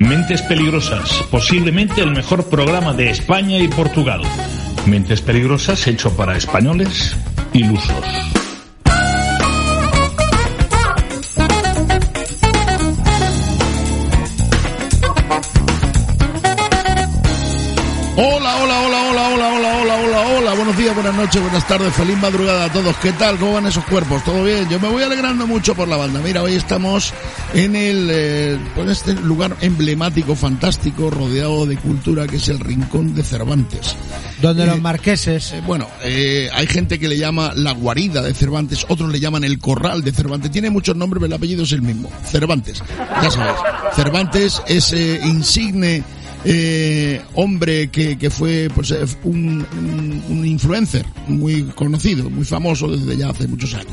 Mentes Peligrosas, posiblemente el mejor programa de España y Portugal. Mentes Peligrosas hecho para españoles ilusos. Noches, buenas tardes, feliz madrugada a todos. ¿Qué tal? ¿Cómo van esos cuerpos? ¿Todo bien? Yo me voy alegrando mucho por la banda. Mira, hoy estamos en el, eh, este lugar emblemático, fantástico, rodeado de cultura, que es el Rincón de Cervantes. Donde Eh, los marqueses. Eh, bueno, eh, hay gente que le llama la guarida de Cervantes, otros le llaman el corral de Cervantes. Tiene muchos nombres, pero el apellido es el mismo. Cervantes. Ya sabes. Cervantes es eh, insigne eh, hombre que, que fue pues eh, un, un- un influencer muy conocido, muy famoso desde ya hace muchos años.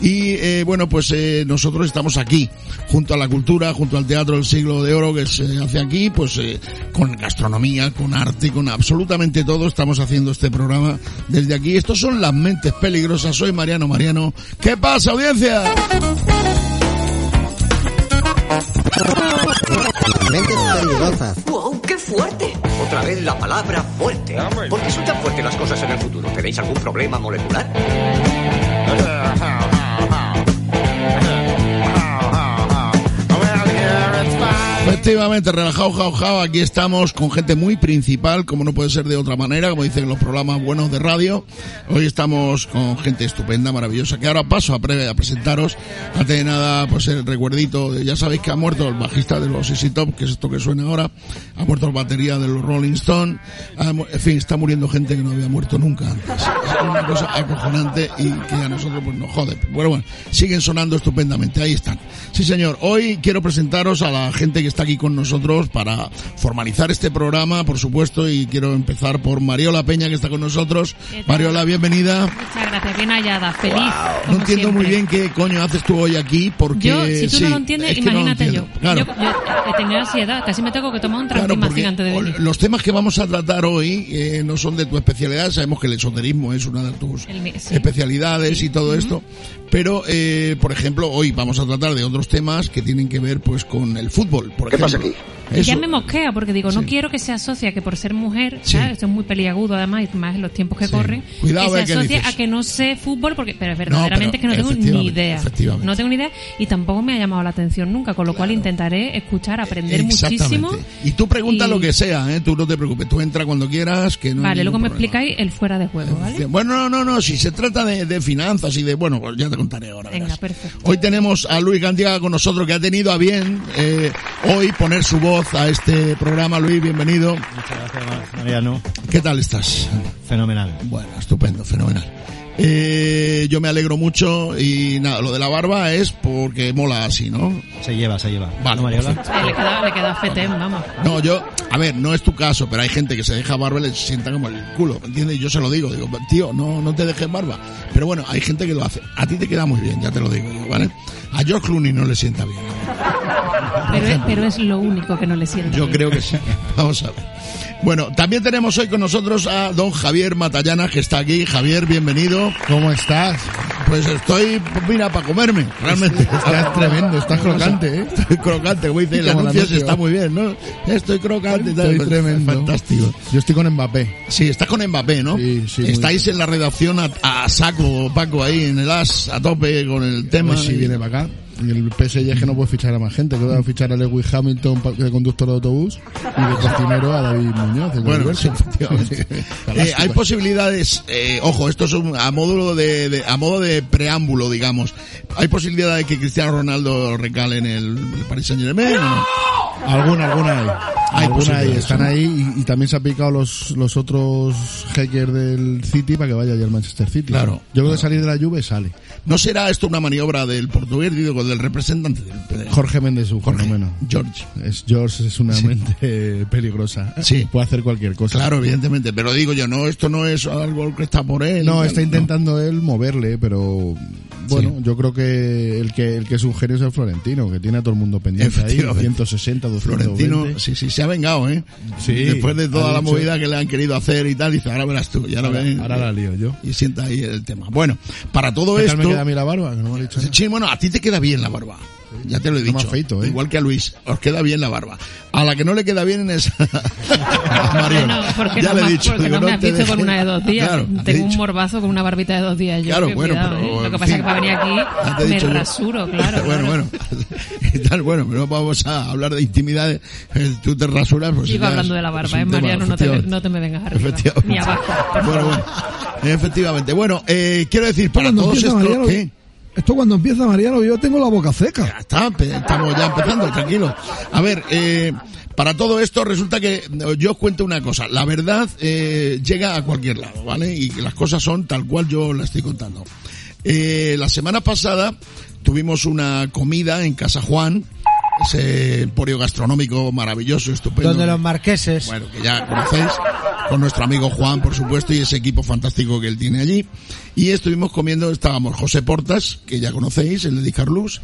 Y eh, bueno, pues eh, nosotros estamos aquí, junto a la cultura, junto al Teatro del Siglo de Oro que se hace aquí, pues eh, con gastronomía, con arte, con absolutamente todo. Estamos haciendo este programa desde aquí. Estos son las mentes peligrosas. Soy Mariano Mariano. ¿Qué pasa, audiencia? Peligrosas. ¡Wow! ¡Qué fuerte! Otra vez la palabra fuerte. ¿Por qué son tan fuertes las cosas en el futuro? ¿Tenéis algún problema molecular? Efectivamente, relajado, jao, jao, aquí estamos con gente muy principal, como no puede ser de otra manera, como dicen los programas buenos de radio. Hoy estamos con gente estupenda, maravillosa, que ahora paso a, pre- a presentaros. Antes de nada, pues el recuerdito, de- ya sabéis que ha muerto el bajista de los Easy Top, que es esto que suena ahora, ha muerto el batería de los Rolling Stone, en fin, está muriendo gente que no había muerto nunca antes. Es una cosa acojonante y que a nosotros pues nos jode. Bueno, bueno, siguen sonando estupendamente, ahí están. Sí señor, hoy quiero presentaros a la gente que está aquí con nosotros para formalizar este programa, por supuesto, y quiero empezar por Mariola Peña que está con nosotros. Mariola, bienvenida. Muchas gracias, bien hallada, feliz. No como entiendo muy bien qué coño haces tú hoy aquí, porque... Yo, si tú sí, no lo entiendes, no lo imagínate yo. Claro. Yo, yo he tenido ansiedad, casi me tengo que tomar un Claro, tranquimacin porque antes de venir. los temas que vamos a tratar hoy eh, no son de tu especialidad, sabemos que el esoterismo es una de tus El mi- sí. especialidades y todo esto, pero eh, por ejemplo hoy vamos a tratar de otros temas que tienen que ver pues con el fútbol, por ¿Qué ejemplo. pasa aquí? Eso. Ya me mosquea porque digo, no Sí. quiero que se asocie a que por ser mujer, Sí. ¿sabes? esto es muy peliagudo además, y más en los tiempos que Sí. corren, Cuidado, que se asocie dices. a que no sé fútbol, porque pero verdaderamente pero es que no tengo ni idea. efectivamente. No tengo ni idea y tampoco me ha llamado la atención nunca, con lo cual intentaré escuchar, aprender muchísimo. Y tú pregunta y- lo que sea, ¿eh? tú no te preocupes, tú entra cuando quieras, que no Vale, luego me problema. explicáis el fuera de juego, ¿vale? Bueno, no, no, no, si se trata de, de finanzas y de, bueno, pues ya te contaré ahora. Venga, verás. perfecto. Hoy tenemos a Luis Gandiaga con nosotros, que ha tenido a bien eh, hoy poner su voz a este programa. Luis, bienvenido. Muchas gracias, Mariano. ¿Qué tal estás? Fenomenal. Bueno, estupendo, fenomenal. Eh, yo me alegro mucho y nada, lo de la barba es porque mola así, ¿no? Se lleva, se lleva. Vale, ¿No, Mariola? Le queda, le queda fetén, vamos. No, yo, a ver, no es tu caso, pero hay gente que se deja barba y le sienta como el culo, ¿me entiendes? Yo se lo digo, digo, tío, no, no te dejes barba. Pero bueno, hay gente que lo hace. A ti te queda muy bien, ya te lo digo yo, ¿vale? A George Clooney no le sienta bien. Pero es, pero es lo único que no le sienta. Yo bien. creo que sí. Vamos a ver. Bueno, también tenemos hoy con nosotros a don Javier Matallana, que está aquí. Javier, bienvenido. ¿Cómo estás? Pues estoy, pues mira, para comerme, realmente. Estás tremendo, estás crocante, ¿eh? Estoy crocante, como dice el anuncio, está muy bien, ¿no? Estoy crocante. tal, Estoy pues, tremendo. Fantástico. Yo estoy con Mbappé. Sí, estás con Mbappé, ¿no? Sí, sí, Estáis en la redacción a, a saco, Paco, ahí en el as, a tope con el tema. Pues si viene para acá. El PSG es que no puede fichar a más gente, que va a fichar a Lewis Hamilton de conductor de autobús y de cocinero a David Muñoz. Bueno, Universo. sí, efectivamente. Eh, hay posibilidades, eh, ojo, esto es un- a modo de, de- a modo de preámbulo, digamos. Hay posibilidad de que Cristiano Ronaldo recale en el, el Paris Saint Germain. Alguna, alguna hay. Hay alguna hay. Están ¿no? ahí y, y también se han picado los, los otros hackers del City para que vaya ya al Manchester City. Claro, Yo creo que salir de la Juve sale. ¿No será esto una maniobra del portugués, digo, del representante del Jorge Méndez un Jorge, fenómeno. George? Es George es una mente peligrosa. Sí. Puede hacer cualquier cosa. Claro, evidentemente, pero digo yo, no, esto no es algo que está por él. No, tal, está intentando él moverle, pero bueno, Sí. yo creo que el que el que es un genio es el Florentino, que tiene a todo el mundo pendiente ahí, Efectivamente. 160, 220. Florentino, sí, sí, se ha vengado, ¿eh? Sí, Después de toda la dicho- movida que le han querido hacer y tal, dice, ahora verás tú, ya lo Ahora, ven. ahora la lío yo. Y sienta ahí el tema. Bueno, para todo ¿Qué esto... queda a mí la barba? Que no me dicho. Sí, bueno, a ti te queda bien la barba. Ya te lo he No dicho. afeito, ¿eh? Igual que a Luis. Os queda bien la barba. A la que no le queda bien es a porque ya no, le he me- dicho. porque digo, no me has visto con una de dos días. Claro, te he Tengo un dicho. morbazo con una barbita de dos días. Yo, Claro, bueno, cuidado, pero, ¿eh? Lo que pasa fin. es que para venir Ya te he aquí me yo. rasuro, claro. bueno, claro. bueno. Y tal, bueno, no vamos a hablar de intimidades. Eh, Tú te rasuras, pues. Sigo hablando de la barba, ¿eh, Mariano? No te, no te me vengas arriba. Efectivamente. Ni abajo, Bueno, bueno. Efectivamente. Bueno, eh, quiero decir, para todos estos... Esto cuando empieza Mariano, yo tengo la boca Ya seca. está, pe- estamos ya empezando, tranquilo. A ver, eh, para todo esto resulta que eh, yo os cuento una cosa. La verdad eh, llega a cualquier lado, ¿vale? Y que las cosas son tal cual yo la estoy contando. Eh, la semana pasada tuvimos una comida en Casa Juan, ese emporio gastronómico maravilloso, estupendo. Donde los marqueses. Bueno, que ya conocéis, con nuestro amigo Juan, por supuesto, y ese equipo fantástico que él tiene allí. Y estuvimos comiendo, estábamos José Portas, que ya conocéis, el de Dicarlus,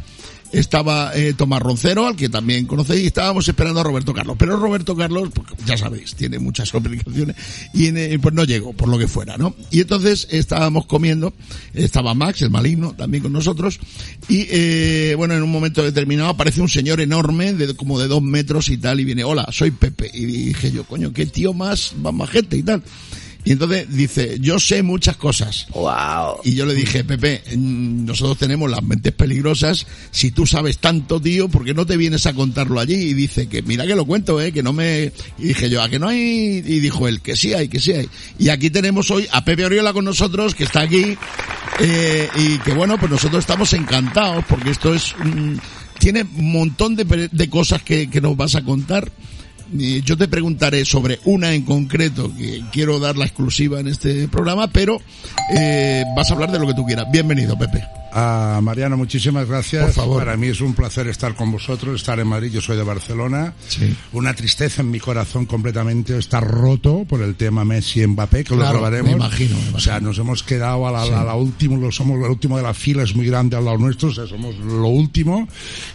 estaba eh, Tomás Roncero, al que también conocéis, y estábamos esperando a Roberto Carlos. Pero Roberto Carlos, pues, ya sabéis, tiene muchas complicaciones, y en, eh, pues no llegó, por lo que fuera, ¿no? Y entonces estábamos comiendo, estaba Max, el maligno, también con nosotros, y eh, bueno, en un momento determinado aparece un señor enorme, de como de dos metros y tal, y viene, hola, soy Pepe. Y dije yo, coño, qué tío más, más majete y tal. Y entonces dice, yo sé muchas cosas. Y yo le dije, Pepe, mm, nosotros tenemos las mentes peligrosas. Si tú sabes tanto, tío, ¿por qué no te vienes a contarlo allí? Y dice que, mira que lo cuento, eh, que no me... Y dije yo, ¿a que no hay? Y dijo él, que sí hay, que sí hay. Y aquí tenemos hoy a Pepe Oriola con nosotros, que está aquí. eh, y que bueno, pues nosotros estamos encantados porque esto es... mm, tiene un montón de, de cosas que, que nos vas a contar. Yo te preguntaré sobre una en concreto que quiero dar la exclusiva en este programa, pero eh, vas a hablar de lo que tú quieras. Bienvenido, Pepe. A Mariano, muchísimas gracias. Por favor. Para mí es un placer estar con vosotros, estar en Madrid. Yo soy de Barcelona. Sí. Una tristeza en mi corazón completamente. Está roto por el tema Messi y Mbappé, que Claro, lo probaremos. me imagino, me O sea, nos hemos quedado a la, a la última, lo- somos el último de la fila, es muy grande al lado nuestro, o sea, somos lo último.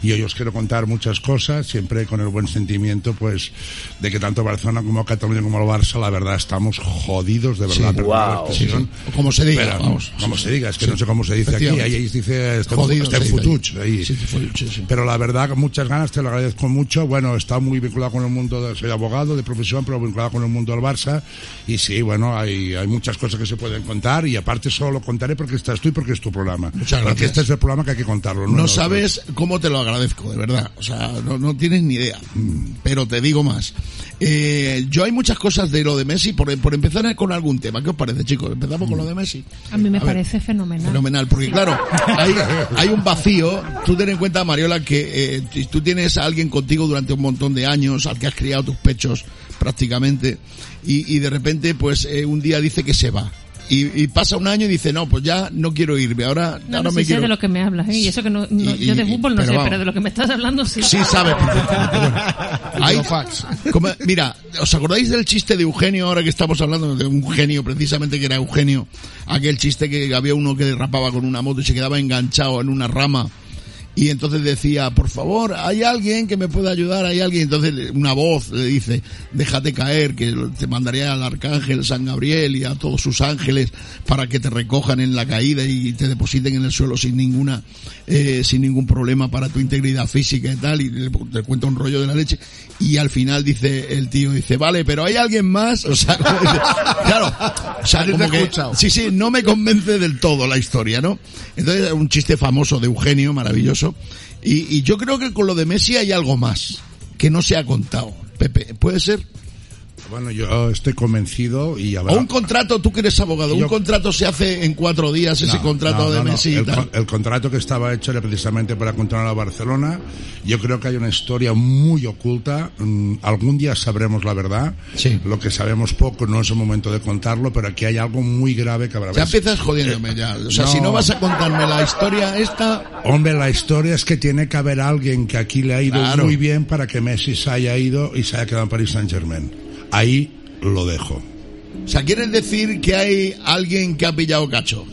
Y hoy os quiero contar muchas cosas, siempre con el buen sentimiento, pues, de que tanto Barcelona como Cataluña como el Barça, la verdad, estamos jodidos, de verdad. Sí. la. O como se diga, Pero, vamos. como Sí, se diga, es que sí. no sé cómo se dice aquí, Efectivamente. Ahí dice, Jodido se dice futuch, ahí. Sí, fue- sí. Pero la verdad, con muchas ganas, te lo agradezco mucho. Bueno, está muy vinculado con el mundo, de, soy abogado de profesión, pero vinculado con el mundo del Barça. Y sí, bueno, hay, hay muchas cosas que se pueden contar y aparte solo lo contaré porque estás tú y porque es tu programa. Muchas Porque gracias. este es el programa que hay que contarlo. No otro. sabes cómo te lo agradezco, de verdad. O sea, no, no tienes ni idea. Mm, Pero te digo más. Eh, yo hay muchas cosas de lo de Messi, por, por empezar con algún tema. ¿Qué os parece, chicos? Empezamos con lo de Messi. A mí me A ver. parece fenomenal. Fenomenal, porque claro, hay, hay un vacío. Tú ten en cuenta, Mariola, que eh, tú tienes a alguien contigo durante un montón de años, al que has criado tus pechos prácticamente, y, y de repente, pues eh, un día dice que se va. Y, y pasa un año y dice, no, pues ya no quiero irme, ahora, No, ahora no, me sí sé quiero... de lo que me hablas, ¿eh? Y eso que no, no- Y- yo de fútbol no pero sé, vamos. pero de lo que me estás hablando sí. Sí sabe perfectamente. Bueno, hay- como- mira, ¿os acordáis del chiste de Eugenio ahora que estamos hablando de un genio, precisamente que era Eugenio? Aquel chiste que había uno que derrapaba con una moto y se quedaba enganchado en una rama y entonces decía, por favor, hay alguien que me pueda ayudar, hay alguien. Entonces una voz le dice, déjate caer, que te mandaría al arcángel San Gabriel y a todos sus ángeles para que te recojan en la caída y te depositen en el suelo sin ninguna, eh, sin ningún problema para tu integridad física y tal. Y le, le cuenta un rollo de la leche. Y al final dice el tío, dice, vale, pero hay alguien más. O sea, como dice, claro, o sea, como que, sí, sí, no me convence del todo la historia, ¿no? Entonces, un chiste famoso de Eugenio, maravilloso. Y, y yo creo que con lo de Messi hay algo más que no se ha contado. Pepe, ¿puede ser? Bueno, yo estoy convencido y habrá... O un contrato, tú que eres abogado, un Yo- contrato se hace en cuatro días, ese No, contrato no, de no, no. Messi y El, tal. con- el contrato que estaba hecho era precisamente para controlar a Barcelona. Yo creo que hay una historia muy oculta. Mm, algún día sabremos la verdad. Sí. Lo que sabemos poco no es el momento de contarlo, pero aquí hay algo muy grave que habrá. Ya empiezas jodiéndome ya. O sea, si no vas a contarme la historia esta, Hombre, la historia es que tiene que haber alguien que aquí le ha ido Claro. muy bien para que Messi se haya ido y se haya quedado en Paris Saint Germain. Ahí lo dejo. o sea, ¿quieres decir que hay alguien que ha pillado cacho?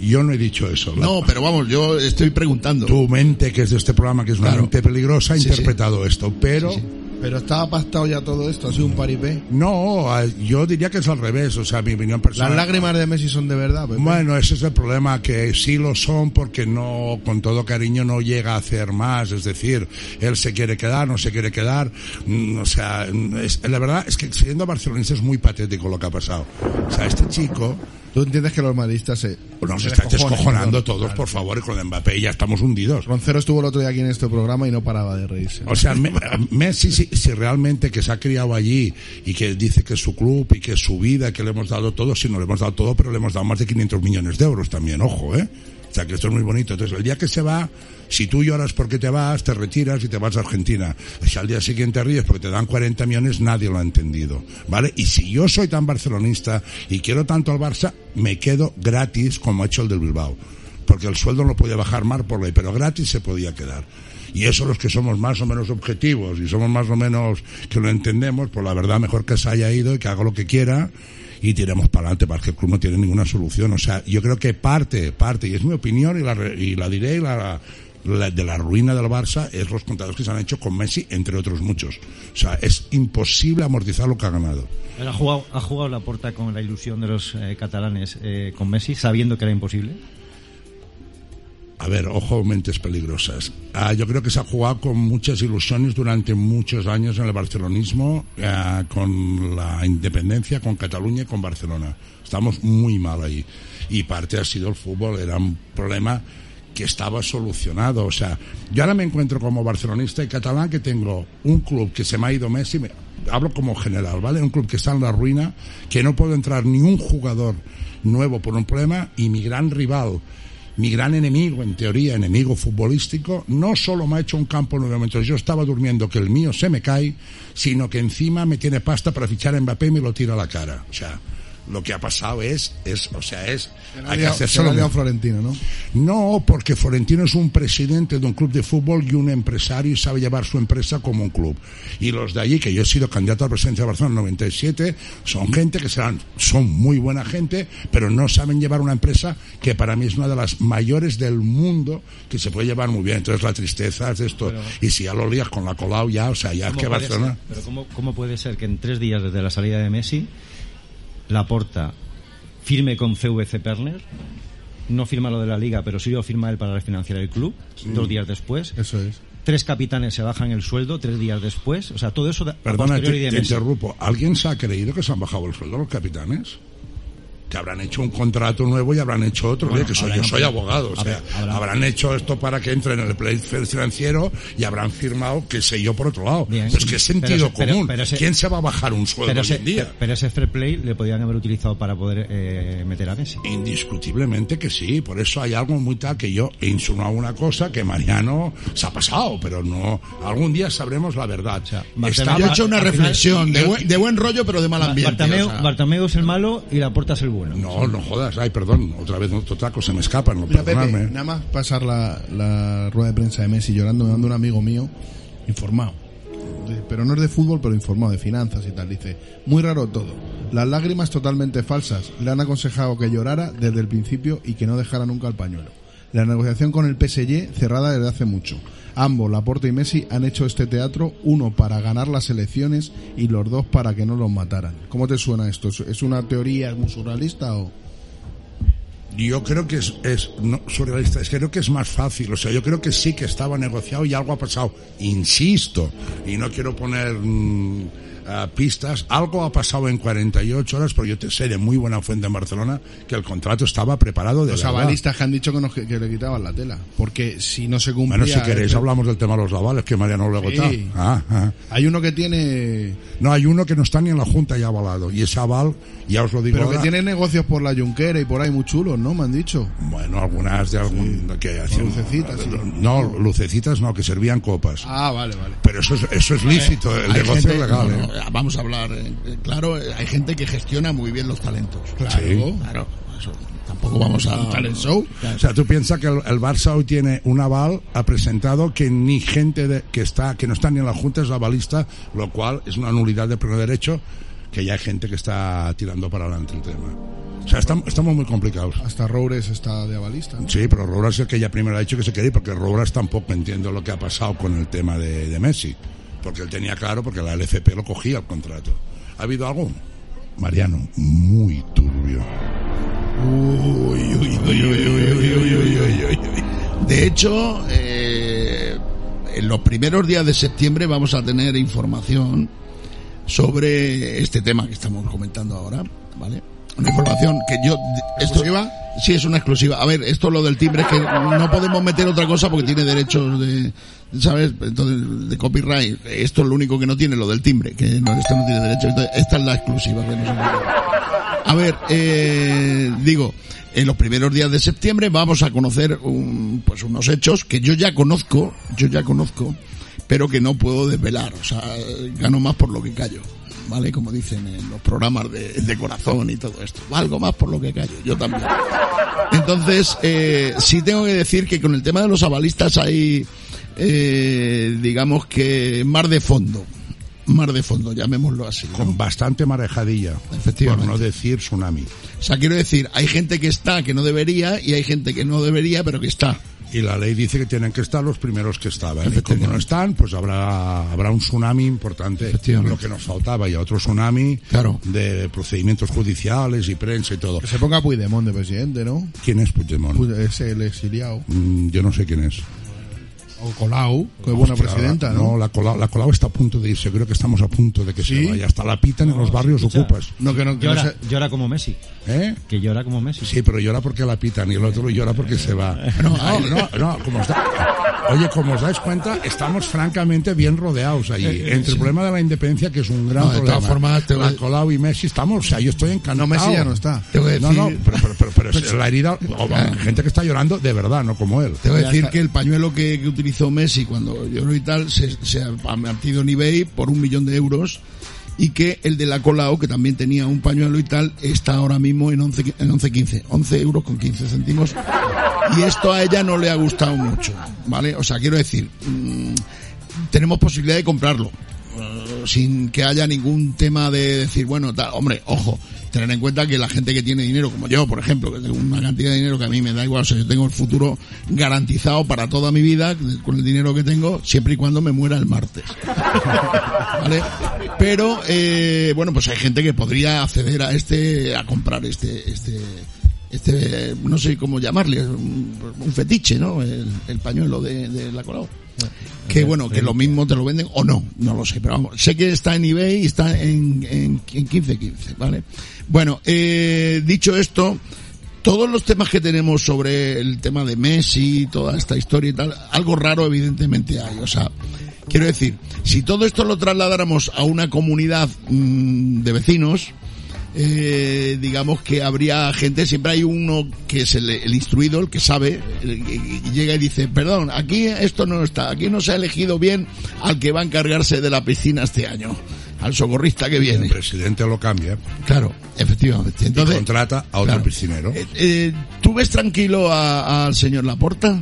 Yo no he dicho eso. No, pero vamos, yo estoy preguntando. tu mente, que es de este programa, que es una Claro. mente peligrosa, ha Sí, interpretado esto. Pero Pero estaba pactado ya todo esto, ha sido un paripé. No, yo diría que es al revés, o sea, mi opinión personal. Las lágrimas de Messi son de verdad, Pepe. Bueno, ese es el problema, que sí lo son porque no, con todo cariño, no llega a hacer más. Es decir, él se quiere quedar, no se quiere quedar. mm, O sea, mm, es- la verdad es que siendo barcelonista es muy patético lo que ha pasado. O sea, este chico Tú entiendes que los madridistas se... nos se está descojonan, descojonando todos, Claro. por favor, y con Mbappé ya estamos hundidos. Roncero estuvo el otro día aquí en este programa y no paraba de reírse. O sea, Me- Messi, si, si realmente que se ha criado allí y que dice que es su club y que es su vida, que le hemos dado todo, sí, no le hemos dado todo, pero le hemos dado más de 500 millones de euros también, ojo, ¿eh? O sea, que esto es muy bonito. Entonces, el día que se va, si tú lloras porque te vas, te retiras y te vas a Argentina. Si al día siguiente ríes porque te dan 40 millones, nadie lo ha entendido, ¿vale? Y si yo soy tan barcelonista y quiero tanto al Barça, me quedo gratis como ha hecho el del Bilbao. Porque el sueldo no podía bajar más por ley, pero gratis se podía quedar. Y eso los que somos más o menos objetivos y somos más o menos que lo entendemos, pues la verdad mejor que se haya ido y que haga lo que quiera y tiremos para adelante, porque el club no tiene ninguna solución. O sea, yo creo que parte, parte, y es mi opinión y la, y la diré, la, de la ruina del Barça es los contratos que se han hecho con Messi, entre otros muchos. O sea, es imposible amortizar lo que ha ganado. Él ha jugado, ha jugado la porta con la ilusión de los eh, catalanes eh, con Messi, sabiendo que era imposible. A ver, ojo, mentes peligrosas. Ah, yo creo que se ha jugado con muchas ilusiones durante muchos años en el barcelonismo, ah, con la independencia, con Cataluña y con Barcelona. Estamos muy mal ahí. Y parte ha sido el fútbol, era un problema que estaba solucionado. O sea, yo ahora me encuentro como barcelonista y catalán que tengo un club que se me ha ido Messi, me- hablo como general, ¿vale? Un club que está en la ruina, que no puede entrar ni un jugador nuevo por un problema y mi gran rival mi gran enemigo, en teoría, enemigo futbolístico, no solo me ha hecho un campo nueve metros, yo estaba durmiendo que el mío se me cae, sino que encima me tiene pasta para fichar a Mbappé y me lo tira a la cara. O sea, lo que ha pasado es, es o sea, es, hay que hacer solo Florentino, ¿no? no, porque Florentino es un presidente de un club de fútbol y un empresario y sabe llevar su empresa como un club. Y los de allí, que yo he sido candidato a la presidencia de Barcelona en 97, son gente que serán, son muy buena gente, pero no saben llevar una empresa que para mí es una de las mayores del mundo que se puede llevar muy bien. Entonces la tristeza es esto. y si ya lo lías con la Colau ya, o sea, ya es ¿Cómo que Barcelona... ser? Pero ¿cómo, ¿cómo puede ser que en tres días desde la salida de Messi, Laporta firme con CVC Perner, no firma lo de la liga, pero sí lo firma él para refinanciar el club, dos días después. Eso es. Tres capitanes se bajan el sueldo tres días después. O sea, todo eso Perdona, te, interrumpo. ¿Alguien se ha creído que se han bajado el sueldo los capitanes? Que habrán hecho un contrato nuevo y habrán hecho otro. Bueno, que soy, yo soy abogado. O sea, habrá- habrá- habrán hecho esto para que entre en el play financiero y habrán firmado, que sé yo, por otro lado. Bien. Pero es que es sentido Pero- común. pero ¿Quién se va a bajar un sueldo hoy en día? pero ese fair play le podían haber utilizado para poder eh, meter a Messi. Indiscutiblemente que sí, por eso hay algo muy tal que yo he insinuado una cosa que Mariano se ha pasado, pero no, algún día sabremos la verdad. Yo he hecho una reflexión de buen, de buen rollo, pero de mal ambiente. Bartomeu, o sea. Es el malo y Laporta es el bueno. No, no jodas, ay, perdón, otra vez otro taco, se me escapa, no Mira, Pepe, nada más pasar la, la rueda de prensa de Messi llorando, me manda un amigo mío informado. Pero no es de fútbol, pero informado de finanzas y tal. Dice, muy raro todo. Las lágrimas totalmente falsas. Le han aconsejado que llorara desde el principio y que no dejara nunca el pañuelo. La negociación con el PSG cerrada desde hace mucho. Ambos, Laporte y Messi, han hecho este teatro, uno para ganar las elecciones y los dos para que no los mataran. ¿Cómo te suena esto? ¿Es- ¿Es una teoría muy surrealista o...? Yo creo que es, surrealista, es que creo que es más fácil, o sea, yo creo que sí que estaba negociado y algo ha pasado, insisto, y no quiero poner mm, pistas, algo ha pasado en 48 horas, pero yo te sé de muy buena fuente en Barcelona que el contrato estaba preparado de Los verdad. avalistas que han dicho que, nos- que le quitaban la tela. Porque si no se cumplía... Bueno, si queréis este- hablamos del tema de los avales, que Mariano Sí. está. Ah, ah. Hay uno que tiene... No, hay uno que no está ni en la Junta ya avalado, y ese aval, ya os lo digo Pero que tiene negocios por la Junquera y por ahí muy chulos, ¿no? Me han dicho. Bueno, algunas de algún que hacían lucecitas, sí. No, lucecitas no, que servían copas. Ah, vale, vale. Pero eso es, eso es lícito, el Hay negocio gente- legal. no, ¿eh? No, vamos a hablar, eh, eh, claro, eh, hay gente que gestiona muy bien los talentos. Claro, Sí. claro. eso, tampoco vamos a... Un talent show. O sea, tú piensas que el, el Barça hoy tiene un aval, ha presentado que ni gente de- que está que no está ni en la Junta es avalista, lo cual es una nulidad de pleno derecho, que ya hay gente que está tirando para adelante el tema. O sea, estamos, estamos muy complicados. Hasta Roures está de avalista. ¿no? Sí, pero Robles es el que ya primero ha dicho que se quería ir, porque Robles tampoco entiende lo que ha pasado con el tema de, de Messi porque él tenía claro, porque la LFP lo cogía el contrato. ¿Ha habido algo? Mariano, muy turbio. Uy, uy, uy, uy, uy, uy, uy, uy, uy, uy. de hecho, eh, en los primeros días de septiembre vamos a tener información sobre este tema que estamos comentando ahora, ¿vale? Una información que yo... ¿Esto? Sí, es una exclusiva. A ver, esto lo del timbre es que no podemos meter otra cosa porque tiene derechos de ¿sabes? Entonces, de copyright. Esto es lo único que no tiene, lo del timbre, que no, esto no tiene derecho. Entonces, esta es la exclusiva que nosotros... A ver, eh, digo, en los primeros días de septiembre vamos a conocer un- pues unos hechos que yo ya conozco, yo ya conozco, pero que no puedo desvelar. O sea, gano más por lo que callo. ¿Vale? Como dicen en los programas de, de corazón y todo esto. Algo más por lo que callo. Yo también. Entonces, eh, sí tengo que decir que con el tema de los avalistas hay, eh, digamos que mar de fondo. Mar de fondo, llamémoslo así. ¿no? Con bastante marejadilla. Efectivamente. Por no decir tsunami. O sea, quiero decir, hay gente que está que no debería y hay gente que no debería pero que está. Y la ley dice que tienen que estar los primeros que estaban. Y como no están, pues habrá, habrá un tsunami importante. Efectivamente. Lo que nos faltaba y otro tsunami Claro. de procedimientos judiciales y prensa y todo. Que se ponga Puigdemont de presidente, ¿no? ¿Quién es Puigdemont? Puig- Es el exiliado. Mm, yo no sé quién es. O Colau, que es buena Hostia, presidenta, ¿no? la Colau, la Colau está a punto de irse. Creo que estamos a punto de que ¿Sí? se vaya. Hasta la pitan en los barrios escucha. ocupas. No, que no, que no Llora, se- llora como Messi. ¿Eh? Que llora como Messi. Sí, pero llora porque la pitan y el otro llora porque se va. No, no, no, como da- Oye, como os dais cuenta, estamos francamente bien rodeados allí. Entre el problema de la independencia, que es un gran No, de problema. todas formas, te voy- la Colau y Messi estamos, o sea, yo estoy encantado. No, Messi ya no está. Te voy a No, decir, no, pero, pero, pero, pero es la herida, o, gente que está llorando de verdad, no como él. te voy a decir que el pañuelo que, que utilizó Messi cuando lloró y tal se, ha metido en eBay por un millón de euros y que el de la Colau, que también tenía un pañuelo y tal, está ahora mismo en 11, en 11.15, 11 euros con 15 céntimos. Y esto a ella no le ha gustado mucho, ¿vale? O sea, quiero decir, mm, tenemos posibilidad de comprarlo. eh, sin que haya ningún tema de decir, bueno, tal, hombre, ojo, tener en cuenta que la gente que tiene dinero, como yo, por ejemplo, que tengo una cantidad de dinero que a mí me da igual, o sea, yo tengo el futuro garantizado para toda mi vida con el dinero que tengo, siempre y cuando me muera el martes. ¿Vale? Pero, eh, bueno, pues hay gente que podría acceder a este, a comprar este, este, este, no sé cómo llamarle, un, un fetiche, ¿no? El, el pañuelo de, de la Colau. Que bueno, que lo mismo te lo venden o no, no lo sé, pero vamos, sé que está en eBay y está en, en, en 15-15, ¿vale? Bueno, eh, dicho esto, todos los temas que tenemos sobre el tema de Messi, toda esta historia y tal, algo raro evidentemente hay, o sea, quiero decir, si todo esto lo trasladáramos a una comunidad mm, de vecinos, eh, digamos que habría gente, siempre hay uno que es el, el instruido, el que sabe, el- y, y llega y dice, perdón, aquí esto no está, aquí no se ha elegido bien al que va a encargarse de la piscina este año, al socorrista que El viene. presidente lo cambia Claro, efectivamente. y Entonces, contrata a otro claro. piscinero. eh, eh, ¿tú ves tranquilo al señor Laporta?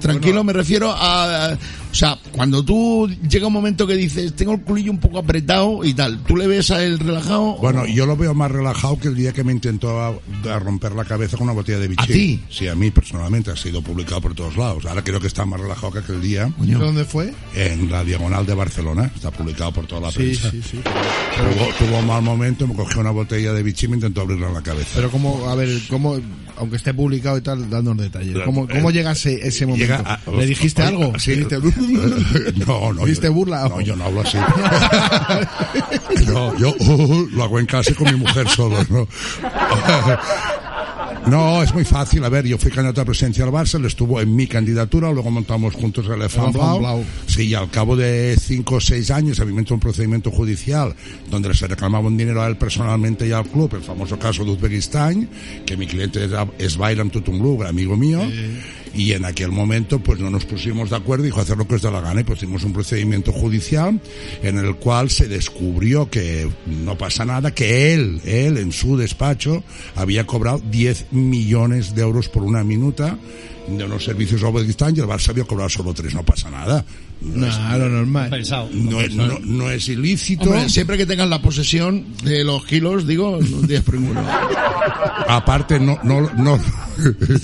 Tranquilo me refiero a, a- O sea, cuando tú llega un momento que dices, tengo el culillo un poco apretado y tal, ¿tú le ves a él relajado? Bueno, yo lo veo más relajado que el día que me intentó a, a romper la cabeza con una botella de bichín. ¿A ti? Sí, a mí personalmente ha sido publicado por todos lados. Ahora creo que está más relajado que aquel día Coño. ¿Dónde fue? en la diagonal de Barcelona. Está publicado por toda la Sí, prensa. sí, sí. Tuvo, tuvo un mal momento, me cogió una botella de bichín y me intentó abrirla en la cabeza. Pero como, a ver, cómo, aunque esté publicado y tal, dándonos detalles. ¿Cómo, cómo Eh, llega ese, ese momento? Llega a- ¿Le dijiste Oye, algo? sí. ¿Le dijiste- no, no. ¿Diste yo- burla? No, yo no hablo así. no, yo uh, lo hago en casa con mi mujer solo, ¿no? No, es muy fácil. A ver, yo fui candidato a presidencia del Barça, él estuvo en mi candidatura, luego montamos juntos el Elefant Blau. Blau. Sí, y al cabo de cinco o seis años, había un procedimiento judicial donde se reclamaba un dinero a él personalmente y al club, el famoso caso de Uzbekistán, que mi cliente es Bayram Tutumlu, amigo mío, y en aquel momento pues no nos pusimos de acuerdo, dijo hacer lo que os da la gana, y pues hicimos un procedimiento judicial en el cual se descubrió que no pasa nada, que él, él en su despacho había cobrado 10 millones de euros por una minuta de unos servicios a Uzbekistán y el Barça había cobrado solo tres, no pasa nada. No, es, Nah, lo normal. Pensado. no es- no- no es ilícito. Hombre, siempre que tengas la posesión de los kilos, digo, no tienes por ninguno. Aparte, no, no, no,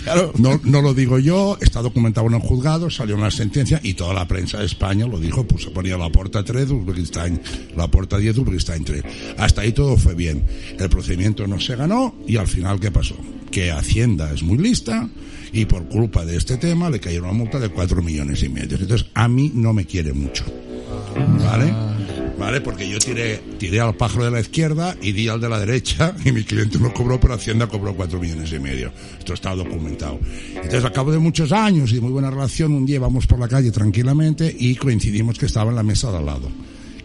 Claro. no, no lo digo yo, está documentado en el juzgado, salió una sentencia y toda la prensa de España lo dijo, pues se ponía la puerta 3 de Uzbekistán, la puerta 10 de Uzbekistán 3. Hasta ahí todo fue bien. El procedimiento no se ganó y al final, ¿qué pasó? Que Hacienda es muy lista y por culpa de este tema le cayó una multa de 4 millones y medio. Entonces, a mí no me quiere mucho. ¿Vale? ¿Vale? Porque yo tiré, tiré al pájaro de la izquierda y di al de la derecha y mi cliente no cobró, pero Hacienda cobró cuatro millones y medio. Esto está documentado. Entonces, a cabo de muchos años y de muy buena relación, un día íbamos por la calle tranquilamente y coincidimos que estaba en la mesa de al lado.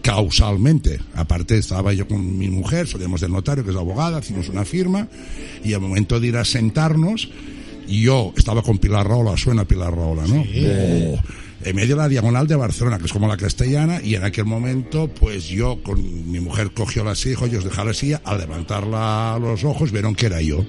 Causalmente. Aparte, estaba yo con mi mujer, salíamos del notario, que es abogada, hicimos una firma y al momento de ir a sentarnos, yo estaba con Pilar Raola, suena Pilar Raola, ¿no? Oh, en medio de la diagonal de Barcelona, que es como la castellana, y en aquel momento, pues yo, con mi mujer cogió la silla, ellos dejaron la silla, al levantarla los ojos, vieron que era yo.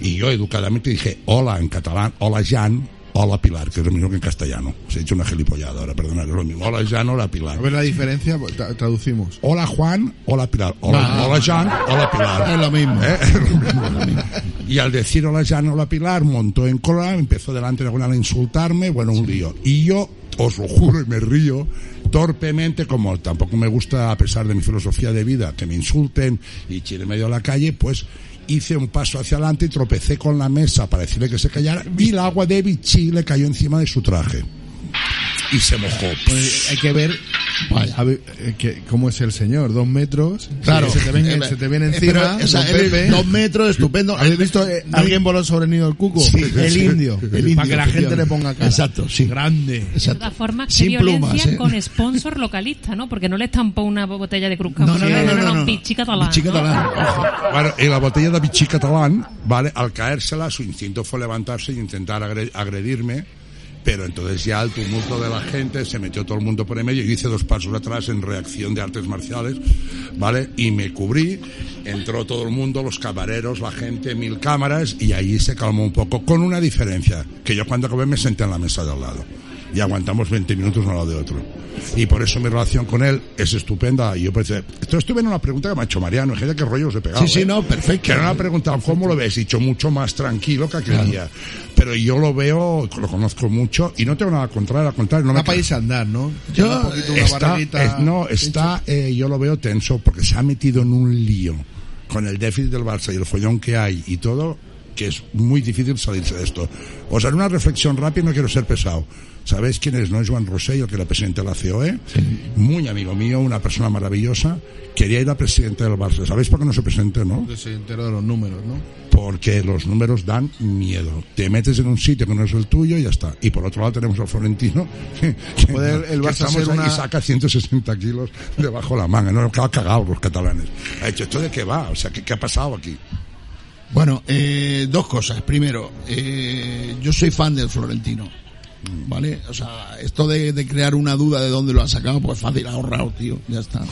Y yo educadamente dije, hola en catalán, hola Jan, hola Pilar, que es lo mismo que en castellano. Os he hecho una gilipollada ahora, perdonad, es lo mismo. Hola Jan, hola Pilar. A ver la diferencia, pues, tra- traducimos. Hola Juan, hola Pilar. Hola, No, hola Jan, hola Pilar. Es lo mismo. ¿Eh? Y al decir hola Jan, hola Pilar, montó en cola, empezó delante de alguna a insultarme, bueno, un lío. Y yo, os lo juro y me río, torpemente, como tampoco me gusta, a pesar de mi filosofía de vida, que me insulten y chile medio a la calle, pues hice un paso hacia adelante y tropecé con la mesa para decirle que se callara y el agua de Vichy le cayó encima de su traje. Y se mojó. Pues hay que ver a ver, eh, que, cómo es el señor. Dos metros. Claro. Se te, ven- Eh, se te viene eh, encima. pero, o sea, él dos metros, estupendo. ¿Habéis visto eh, alguien voló sobre el nido del cuco? Sí, el sí. indio. El indio, para que la gente le ponga cara. Exacto, sí. Grande. De Exacto. todas formas, qué Sin violencia plumas, ¿eh? con sponsor localista, ¿no? Porque no le estampó una botella de Cruz No, no, no, no, no, no. Pichi catalán. Pichi catalán. Bueno, y la botella de Vichy catalán, ¿vale? Al caérsela, su instinto fue levantarse y intentar agre- agredirme, pero entonces ya el tumulto de la gente, se metió todo el mundo por en medio, yo hice dos pasos atrás en reacción de artes marciales, ¿vale? Y me cubrí, entró todo el mundo, los camareros, la gente, mil cámaras, y ahí se calmó un poco, con una diferencia, que yo cuando acabé me senté en la mesa de al lado. Y aguantamos 20 minutos uno lado de otro. Y por eso mi relación con él es estupenda. Y yo pensé, esto estuve en una pregunta que me ha hecho Mariano, fíjate qué rollo os he pegado. Sí, sí, ¿eh? no, perfecto. Que no me ha preguntado cómo lo ves, dicho mucho más tranquilo que aquel día. Pero yo lo veo, lo conozco mucho y no tengo nada contrario, al contrario, no me país a andar, ¿no? Yo, un poquito una está, es- no, está, eh, yo lo veo tenso porque se ha metido en un lío con el déficit del Barça y el follón que hay y todo, que es muy difícil salirse de esto. Os haré una reflexión rápida, no quiero ser pesado. ¿Sabéis quién es? No es Juan Rosell, el que era presidente de la COE. Muy amigo mío, una persona maravillosa. Quería ir a presidente del Barça. ¿Sabéis por qué no se presentó, no? Se enteró de los números, ¿no? porque los números dan miedo. Te metes en un sitio que no es el tuyo y ya está. Y por otro lado tenemos al Florentino, que, que- Puede el- el que Barça una- y saca 160 kilos debajo la manga. No, que ha cagado los catalanes. Ha dicho, ¿esto de qué va? O sea, ¿qué, qué ha pasado aquí? Bueno, eh, dos cosas. Primero, eh, yo soy fan del Florentino. ¿Vale? O sea, esto de, de crear una duda de dónde lo ha sacado, pues fácil, ahorrado, tío. Ya está.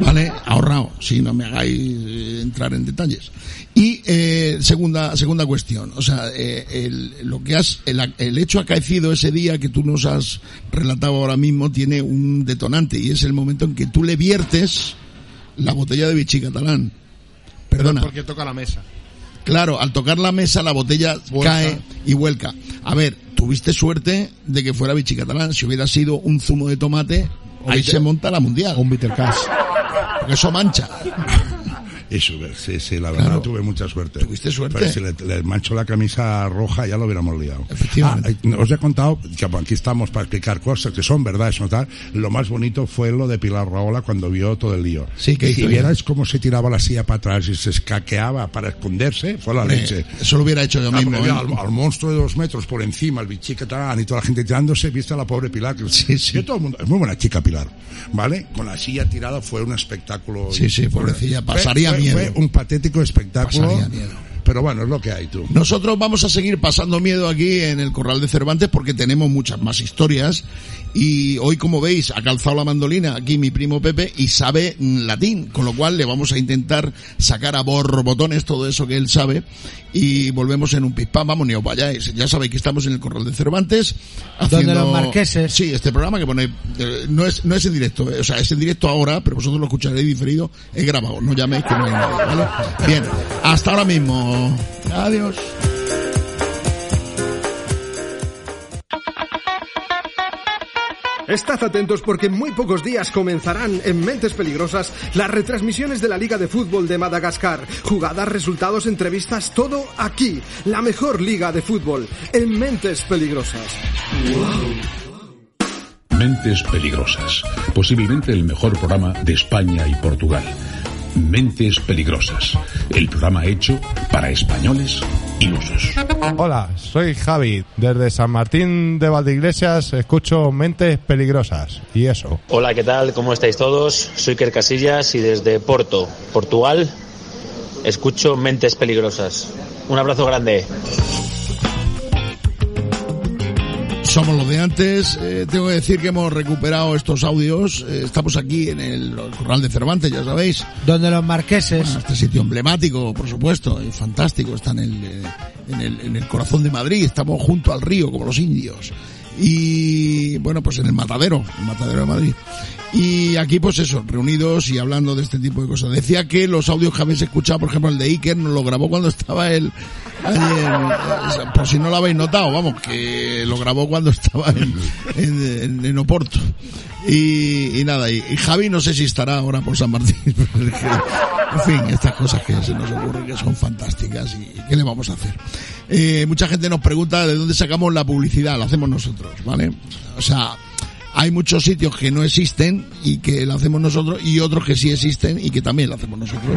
¿Vale? Ahorrado. Si no me hagáis eh, entrar en detalles. Y eh, segunda segunda cuestión. O sea, eh, el, lo que has, el, el hecho acaecido ese día que tú nos has relatado ahora mismo tiene un detonante y es el momento en que tú le viertes la botella de Vichy catalán. Perdona. Porque toca la mesa. Claro, al tocar la mesa la botella cae y vuelca. A ver, tuviste suerte de que fuera Vichy catalán. Si hubiera sido un zumo de tomate, O ahí bitter- se monta la mundial. Un bitter cash. Porque eso mancha. Eso, sí, sí, la verdad Claro. tuve mucha suerte. Tuviste suerte. Pero si le, le mancho la camisa roja ya lo hubiéramos liado. Efectivamente. Ah, os he contado que aquí estamos para explicar cosas que son verdades, ¿no? Tal. Lo más bonito fue lo de Pilar Raola cuando vio todo el lío. Sí, ¿qué y hizo si ella? vierais cómo se tiraba la silla para atrás y se escaqueaba para esconderse, fue la leche. Eh, eso lo hubiera hecho yo Ah, mismo. ¿eh? al, al monstruo de dos metros por encima, el bichi catalán y toda la gente tirándose, viste a la pobre Pilar. Que Sí, sí. Yo todo el mundo, es muy buena chica Pilar, ¿vale? Con la silla tirada fue un espectáculo. Sí, sí, pobrecilla, pasaría fue- miedo. Fue un patético espectáculo. Pasaría miedo. Pero bueno, es lo que hay tú. Nosotros vamos a seguir pasando miedo aquí en el Corral de Cervantes porque tenemos muchas más historias Y hoy, como veis, ha calzado la mandolina aquí mi primo Pepe y sabe mm, latín, con lo cual le vamos a intentar sacar a borbotones todo eso que él sabe y volvemos en un pispán, vamos ni os vayáis. Ya sabéis que estamos en el Corral de Cervantes haciendo... Donde los marqueses. Sí, este programa que pone, eh, no es, no es en directo, eh, o sea, es en directo ahora, pero vosotros lo escucharéis diferido, es grabado, no llaméis que no hay nadie, ¿vale? Bien, hasta ahora mismo. Adiós. Estad atentos porque en muy pocos días comenzarán en Mentes Peligrosas las retransmisiones de la Liga de Fútbol de Madagascar. Jugadas, resultados, entrevistas, todo aquí. La mejor liga de fútbol en Mentes Peligrosas. Mentes Peligrosas. Posiblemente el mejor programa de España y Portugal. Mentes Peligrosas. El programa hecho para españoles ilusos. Hola, soy Javi. Desde San Martín de Valdeiglesias escucho Mentes Peligrosas. Y eso. Hola, ¿qué tal? ¿Cómo estáis todos? Soy Ker Casillas y desde Porto, Portugal, escucho Mentes Peligrosas. Un abrazo grande. Somos los de antes. Eh, tengo que decir que hemos recuperado estos audios. Eh, estamos aquí en el Corral de Cervantes, ya sabéis. Donde los marqueses. Bueno, este sitio emblemático, por supuesto, y fantástico. Está en el, eh, en el, en el corazón de Madrid. Estamos junto al río, como los indios. Y bueno, pues en el matadero, el matadero de Madrid. Y aquí, pues eso, reunidos y hablando de este tipo de cosas. Decía que los audios que habéis escuchado, por ejemplo, el de Iker, nos lo grabó cuando estaba él, en- por si no lo habéis notado, vamos, que lo grabó cuando estaba en, en, Oporto. Y, nada, y, Javi no sé si estará ahora por San Martín. en fin, estas cosas que se nos ocurren que son fantásticas y ¿qué le vamos a hacer? Eh, mucha gente nos pregunta de dónde sacamos la publicidad, la hacemos nosotros, ¿vale? O sea, hay muchos sitios que no existen y que la hacemos nosotros y otros que sí existen y que también la hacemos nosotros.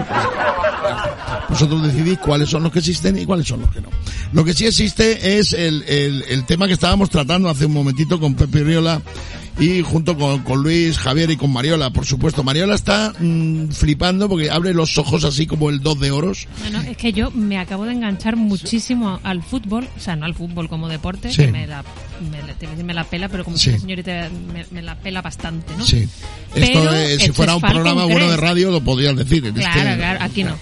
Vosotros decidís cuáles son los que existen y cuáles son los que no. Lo que sí existe es el, el, el tema que estábamos tratando hace un momentito con Pepe Riola y junto con, con Luis, Javier y con Mariola, por supuesto. Mariola está mm, flipando porque abre los ojos así como el dos de oros. No, no, es que yo me acabo de enganchar muchísimo al fútbol, o sea, no al fútbol como deporte, Sí. que me la, me, decir me la pela, pero como Sí. señorita, me, me la pela bastante, ¿no? Sí. Pero Esto, si fuera un programa bueno de radio, lo podrías decir. En Claro, este- claro, aquí no.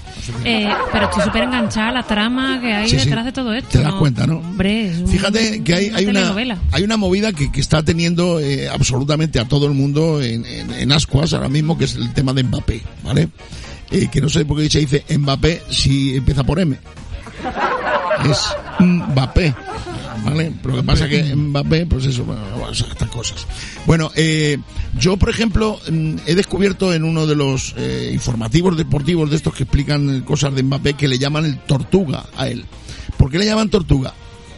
Eh, pero estoy súper enganchada a la trama que hay Sí, sí. detrás de todo esto. Te das cuenta, ¿no? Hombre, es un- Fíjate que hay, hay una hay una movida que, que está teniendo eh, absolutamente a todo el mundo en, en, en ascuas ahora mismo, que es el tema de Mbappé, ¿vale? Eh, que no sé por qué se dice Mbappé si empieza por M. Es Mbappé, ¿vale? Pero lo que pasa que Mbappé, pues eso, bueno, estas cosas. Bueno, eh, yo, por ejemplo, mm, he descubierto en uno de los eh, informativos deportivos de estos que explican cosas de Mbappé que le llaman el tortuga a él. ¿Por qué le llaman tortuga?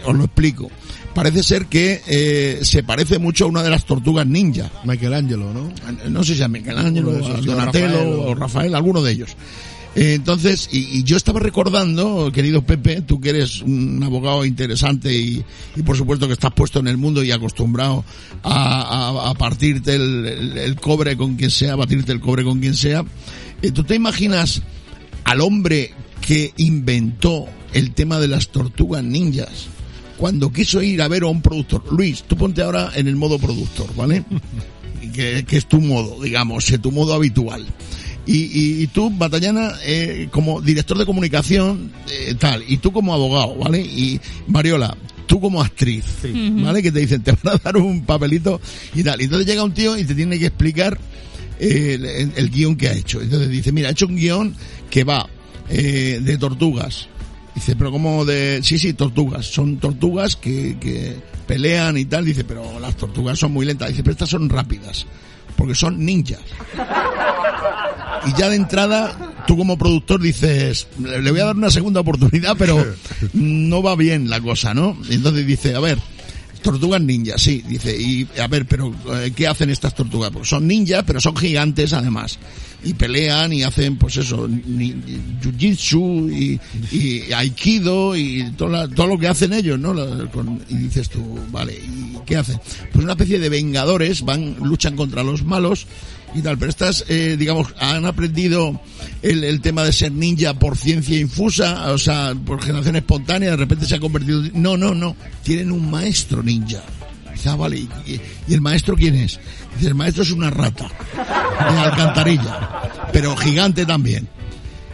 Os lo explico. Parece ser que eh, se parece mucho a una de las tortugas ninja. Michelangelo, ¿no? No sé si a Michelangelo, a Donatello Rafael, o Rafael, alguno de ellos. Entonces, y, yo estaba recordando, querido Pepe, tú que eres un abogado interesante y, por supuesto que estás puesto en el mundo y acostumbrado a, partirte el, cobre con quien sea, batirte el cobre con quien sea. Eh, ¿Tú te imaginas al hombre que inventó el tema de las tortugas ninjas? Cuando quiso ir a ver a un productor. Luis, tú ponte ahora en el modo productor, ¿vale? que, que es tu modo, digamos, tu modo habitual. Y, y, y tú, Batallana, eh, como director de comunicación, eh, tal, y tú como abogado, ¿vale? Y Mariola, tú como actriz. ¿vale? Que te dicen, te van a dar un papelito y tal. Y entonces llega un tío y te tiene que explicar eh, el, el- el guion que ha hecho. Entonces dice, mira, ha hecho un guion que va eh, de tortugas. Dice, pero como de... Sí, sí, tortugas. Son tortugas que, que pelean y tal. Dice, pero las tortugas son muy lentas. Dice, pero estas son rápidas. Porque son ninjas. Y ya de entrada, tú como productor dices, le voy a dar una segunda oportunidad, pero no va bien la cosa, ¿no? Y entonces dice, a ver, tortugas ninjas, sí, dice, y a ver, pero eh, ¿qué hacen estas tortugas? Pues son ninjas, pero son gigantes además. Y pelean y hacen, pues eso, jiu-jitsu y, aikido y todo, la- todo lo que hacen ellos, ¿no? Con- y dices tú, vale, ¿y qué hacen? Pues una especie de vengadores, van, luchan contra los malos y tal, pero estas, eh, digamos, han aprendido el, el tema de ser ninja por ciencia infusa, o sea, por generación espontánea, de repente se ha convertido... No, no, no, tienen un maestro ninja. Dice, ah, vale, ¿y, y el maestro quién es? Dice, el maestro es una rata de alcantarilla, pero gigante también.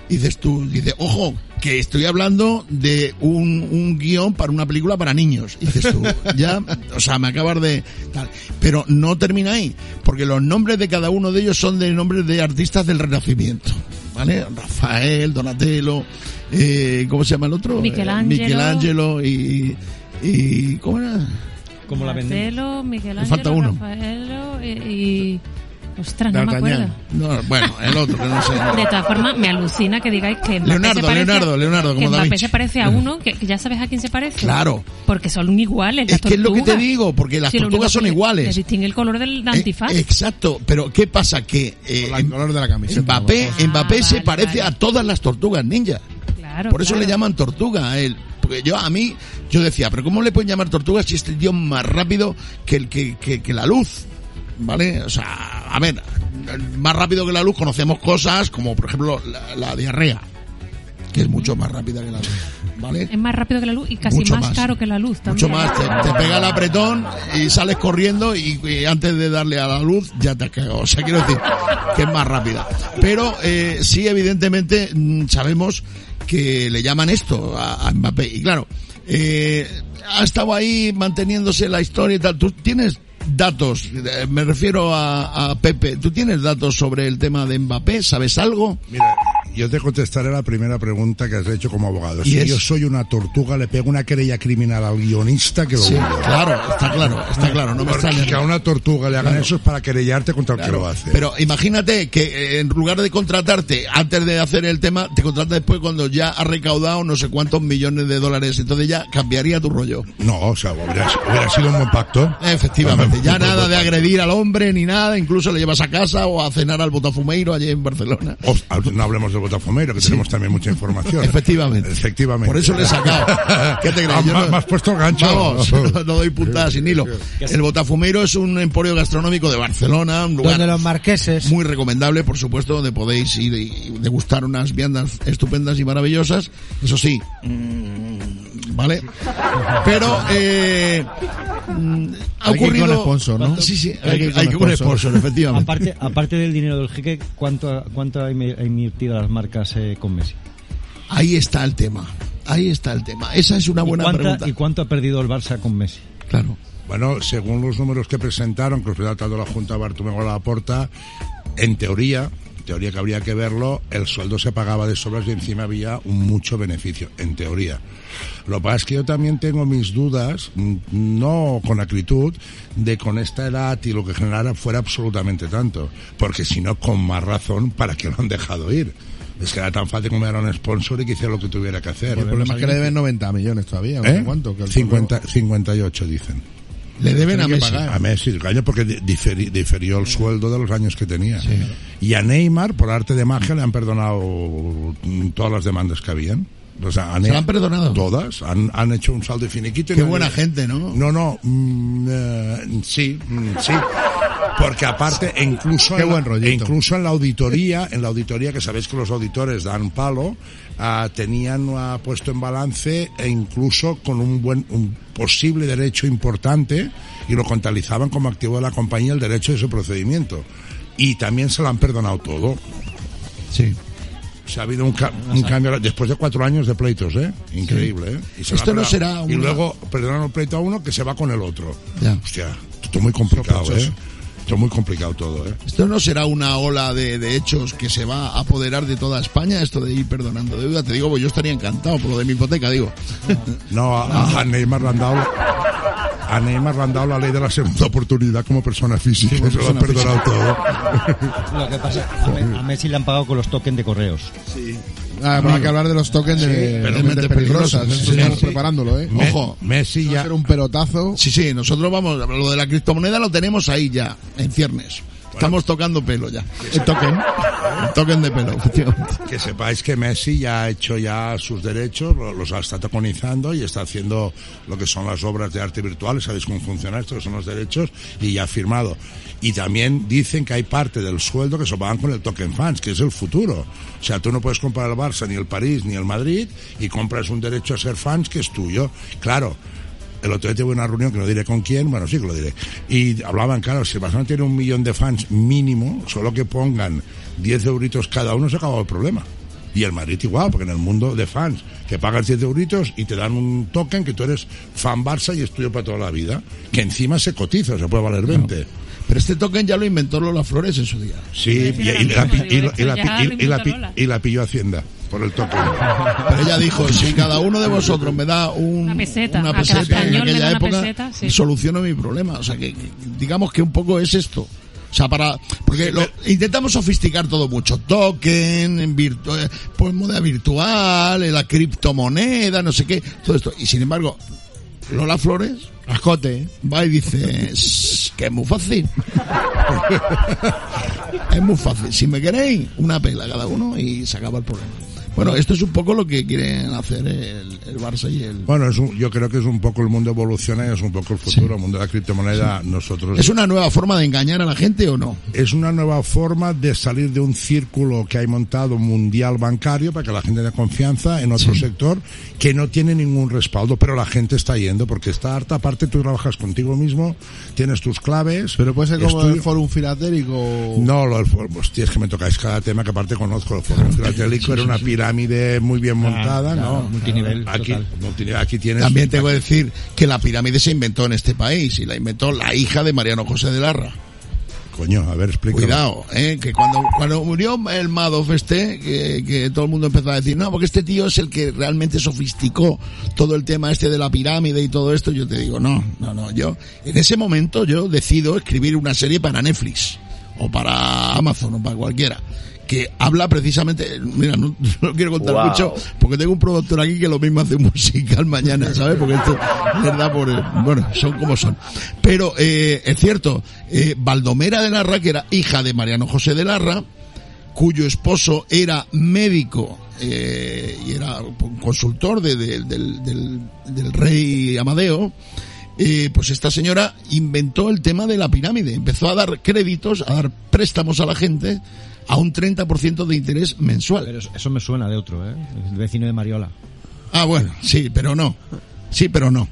Dices tú, dice, ojo, que estoy hablando de un, un guion para una película para niños. Dices tú, ya, o sea, me acabas de... tal. Pero no termina ahí, porque los nombres de cada uno de ellos son de nombres de artistas del Renacimiento. ¿Vale? Rafael, Donatello, eh, ¿cómo se llama el otro? Eh, Michelangelo. Michelangelo y, y... ¿Cómo era? Como la vendemos. Marcelo, Miguel falta Ángel, uno. Rafaelo y, y- Ostras, no me acuerdo. No, bueno, el otro, que no sé. De todas formas, me alucina que digáis que Mbappé Leonardo, se parece, Leonardo, Leonardo, que como Mbappé se parece a uno que, que ya sabes a quién se parece. Claro. Porque son iguales. Es las que es lo que te digo, porque las Sí, tortugas son iguales. le distingue el color del antifaz. Eh, exacto, pero ¿qué pasa? Que eh, el color de la camiseta. Mbappé, Ah, Mbappé se parece vale. a todas las tortugas ninja. Claro, Por eso claro. le llaman tortuga a él. Yo, a mí, yo decía, pero ¿cómo le pueden llamar tortuga si este tío es más rápido que, el, que, que, la luz? ¿Vale? O sea, a ver, más rápido que la luz conocemos cosas como, por ejemplo, la diarrea, que es mucho más rápida que la luz. ¿Vale? Es más rápido que la luz y casi Mucho más, más. caro que la luz también. Mucho más, te, te pega el apretón y sales corriendo y, y antes de darle a la luz ya te has cagado. O sea, quiero decir que es más rápida. Pero eh, sí, evidentemente, mm, sabemos que le llaman esto a, a Mbappé. Y claro, eh, ha estado ahí manteniéndose la historia y tal. ¿Tú tienes datos? Eh, Me refiero a, a Pepe. ¿Tú tienes datos sobre el tema de Mbappé? ¿Sabes algo? Mira, yo te contestaré la primera pregunta que has hecho como abogado. Si es- yo soy una tortuga, le pego una querella criminal al guionista que lo Sí, claro, está claro, está claro, no me extraña. que a una tortuga le hagan Claro. eso es para querellarte contra el que lo hace. Pero imagínate que eh, en lugar de contratarte antes de hacer el tema, te contrata después cuando ya has recaudado no sé cuántos millones de dólares. Entonces ya cambiaría tu rollo. No, o sea, hubiera, hubiera sido un buen pacto. Efectivamente, ya nada de agredir al hombre ni nada, incluso le llevas a casa o a cenar al Botafumeiro allí en Barcelona. O- no hablemos del Botafumeiro, que tenemos también mucha información. Efectivamente. Efectivamente. Por eso le he sacado. ¿Qué te crees? Ah, no- me has puesto gancho. Vamos, no, doy puntada sin hilo. El Botafumeiro es un emporio gastronómico de Barcelona, un lugar Donde los marqueses. muy recomendable, por supuesto, donde podéis ir y degustar unas viandas estupendas y maravillosas. Eso sí, mm, ¿vale? Pero eh, ha Hay que ir con ocurrido... sponsor, ¿no? Sí, sí, Hay hay, que ir hay que con sponsor. efectivamente. Aparte, aparte del dinero del jeque, ¿cuánto, cuánto ha invertido las marcas eh, con Messi? Ahí está el tema. Ahí está el tema. Esa es una ¿Y buena cuánta- pregunta. ¿Y cuánto ha perdido el Barça con Messi? Claro. Bueno, según los números que presentaron, que los ha tratado la Junta Bartomeu Laporta, en teoría, teoría que habría que verlo, el sueldo se pagaba de sobras y encima había un mucho beneficio, en teoría. Lo que pasa es que yo también tengo mis dudas, mm, no con acritud, de con esta edad y lo que generara fuera absolutamente tanto. Porque si no, con más razón, ¿para qué lo han dejado ir? Es que era tan fácil como era un sponsor y que hiciera lo que tuviera que hacer. El problema es que le deben 90 millones todavía. ¿Eh? ¿Cuánto? Que el 50, 58 dicen. Le deben a Messi. pagar. A Messi, coño, porque di- diferi- diferió el sueldo de los años que tenía. Y a Neymar, por arte de magia, le han perdonado todas las demandas que habían. O sea, ¿Se la han perdonado? Todas. Han, han hecho un saldo de finiquito. y Qué nadie- buena gente, ¿no? No, no. mm, eh, sí, mm, sí. Porque aparte, incluso, Qué en la- buen rollito. incluso en la auditoría, en la auditoría, que sabéis que los auditores dan palo, ah, tenían ah, puesto en balance e incluso con un buen, un posible derecho importante y lo contabilizaban como activo de la compañía el derecho de ese procedimiento. Y también se lo han perdonado todo. Sí. O sea, ha habido un, ca- un cambio después de cuatro años de pleitos, ¿eh? Increíble, ¿eh? Y se Esto no será Y una- luego perdonan el pleito a uno que se va con el otro. Ya. Hostia, esto es muy complicado, ¿eh? Esto es muy complicado todo, ¿eh? Esto no será una ola de, de hechos que se va a apoderar de toda España, esto de ir perdonando deuda. Te digo, pues yo estaría encantado por lo de mi hipoteca, digo. No, a, a Neymar le han dado... A Neymar le han dado la ley de la segunda oportunidad como persona física. como se lo han perdonado todo. Lo que pasa a Me- a Messi le han pagado con los tokens de correos. Ah, habrá que hablar de los tokens de, pero de mentes mentes peligrosas. sí, estamos sí. preparándolo, ¿eh? Me- Ojo. Messi Va a ya... ser un pelotazo. Sí, sí, nosotros vamos, lo de la criptomoneda lo tenemos ahí ya, en ciernes. Estamos tocando pelo ya. El token. El token de pelo, efectivamente. Que sepáis que Messi ya ha hecho ya sus derechos, lo- los está tokenizando y está haciendo lo que son las obras de arte virtual, sabéis cómo funciona esto, que son los derechos, y ya ha firmado. Y también dicen que hay parte del sueldo que se pagan con el token fans, que es el futuro. O sea, tú no puedes comprar el Barça, ni el París, ni el Madrid, y compras un derecho a ser fans que es tuyo. Claro, el otro día tuve una reunión que no diré con quién, bueno, sí que lo diré. Y hablaban, claro, si el Barcelona tiene un millón de fans mínimo, solo que pongan 10 euritos cada uno se acaba el problema. Y el Madrid igual, porque en el mundo de fans, que pagas 10 euritos y te dan un token que tú eres fan Barça y es tuyo para toda la vida, que encima se cotiza, se puede valer 20. Pero este token ya lo inventó Lola Flores en su día. Sí, y la pilló Hacienda por el token. Pero ella dijo, si cada uno de vosotros me da un, Una peseta, una a cada peseta en aquella época, peseta, sí. soluciono mi problema. O sea, que, que digamos que un poco es esto. O sea, para, porque lo- intentamos sofisticar todo mucho. Token, en virtu- eh, pues moneda virtual, la criptomoneda, no sé qué, todo esto. Y sin embargo, Lola Flores, Ascote. va y dice, "Shh, que es muy fácil. es muy fácil. Si me queréis, una pela cada uno y se acaba el problema. Bueno, esto es un poco lo que quieren hacer el, el Barça y el... Bueno, es un- yo creo que es un poco el mundo evoluciona y es un poco el futuro, el mundo de la criptomoneda. Nosotros ¿Es una nueva forma de engañar a la gente o no? es una nueva forma de salir de un círculo que hay montado mundial bancario para que la gente tenga confianza en otro sector que no tiene ningún respaldo, pero la gente está yendo porque está harta. Aparte, tú trabajas contigo mismo, tienes tus claves. Pero puede ser como estudio- el Forum Filatérico. No, lo del foro, hostia, es que me tocáis cada tema que aparte conozco. El foro filatélico era una pirámide muy bien montada, claro, ¿no? multinivel, Aquí, multinivel, aquí tienes. También tengo que decir que la pirámide se inventó en este país y la inventó la hija de Mariano José de Larra. Coño, a ver, explícalo. Cuidado, eh, que cuando, cuando murió el Madoff este, que, que todo el mundo empezó a decir, no, porque este tío es el que realmente sofisticó todo el tema este de la pirámide y todo esto, yo te digo, no, no, no, yo, en ese momento yo decido escribir una serie para Netflix, o para Amazon, o para cualquiera, que habla precisamente, mira, no, no quiero contar Wow. mucho, porque tengo un productor aquí que lo mismo hace musical mañana, ¿sabes? Porque esto les da por, bueno, son como son. Pero, eh, es cierto, eh, Baldomera de Larra, que era hija de Mariano José de Larra, cuyo esposo era médico eh, y era consultor de- de- del, del- del rey Amadeo, eh, pues esta señora inventó el tema de la pirámide. Empezó a dar créditos, a dar préstamos a la gente a un 30% de interés mensual. Pero eso, eso me suena de otro, ¿eh? El vecino de Mariola. Ah, bueno, sí, pero no. Sí, pero no.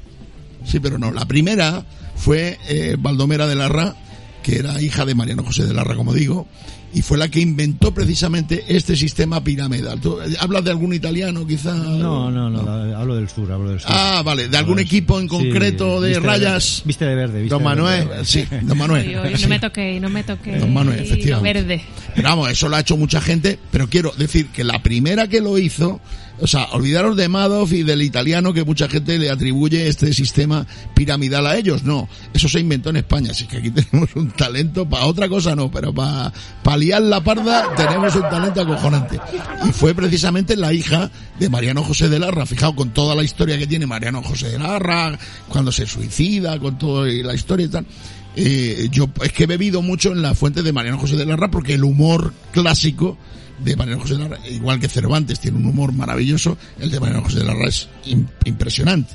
Sí, pero no. La primera fue eh, Baldomera de Larra, que era hija de Mariano José de Larra, como digo, y fue la que inventó precisamente este sistema piramidal. ¿Tú, eh, ¿Hablas de algún italiano, quizá? No, no, no, la- hablo del sur, hablo del sur. Ah, vale, de algún equipo en Sí, concreto de viste rayas. viste de verde, viste Don de Manuel, verde. sí, Don Manuel. Sí. no me toquéis, no me toquéis. Don Manuel, efectivamente. verde. Pero vamos, eso lo ha hecho mucha gente, pero quiero decir que la primera que lo hizo, o sea, olvidaros de Madoff y del italiano que mucha gente le atribuye este sistema piramidal a ellos, no, eso se inventó en España, así que aquí tenemos un talento, para otra cosa no, pero para liar la parda tenemos un talento acojonante. Y fue precisamente la hija de Mariano José de Larra, fijaos con toda la historia que tiene Mariano José de Larra, cuando se suicida, con toda la historia y tal. Eh, yo es que he bebido mucho en la fuente de Mariano José de Larra porque el humor clásico de Mariano José Larra, igual que Cervantes tiene un humor maravilloso, el de Mariano José Larra es im- impresionante.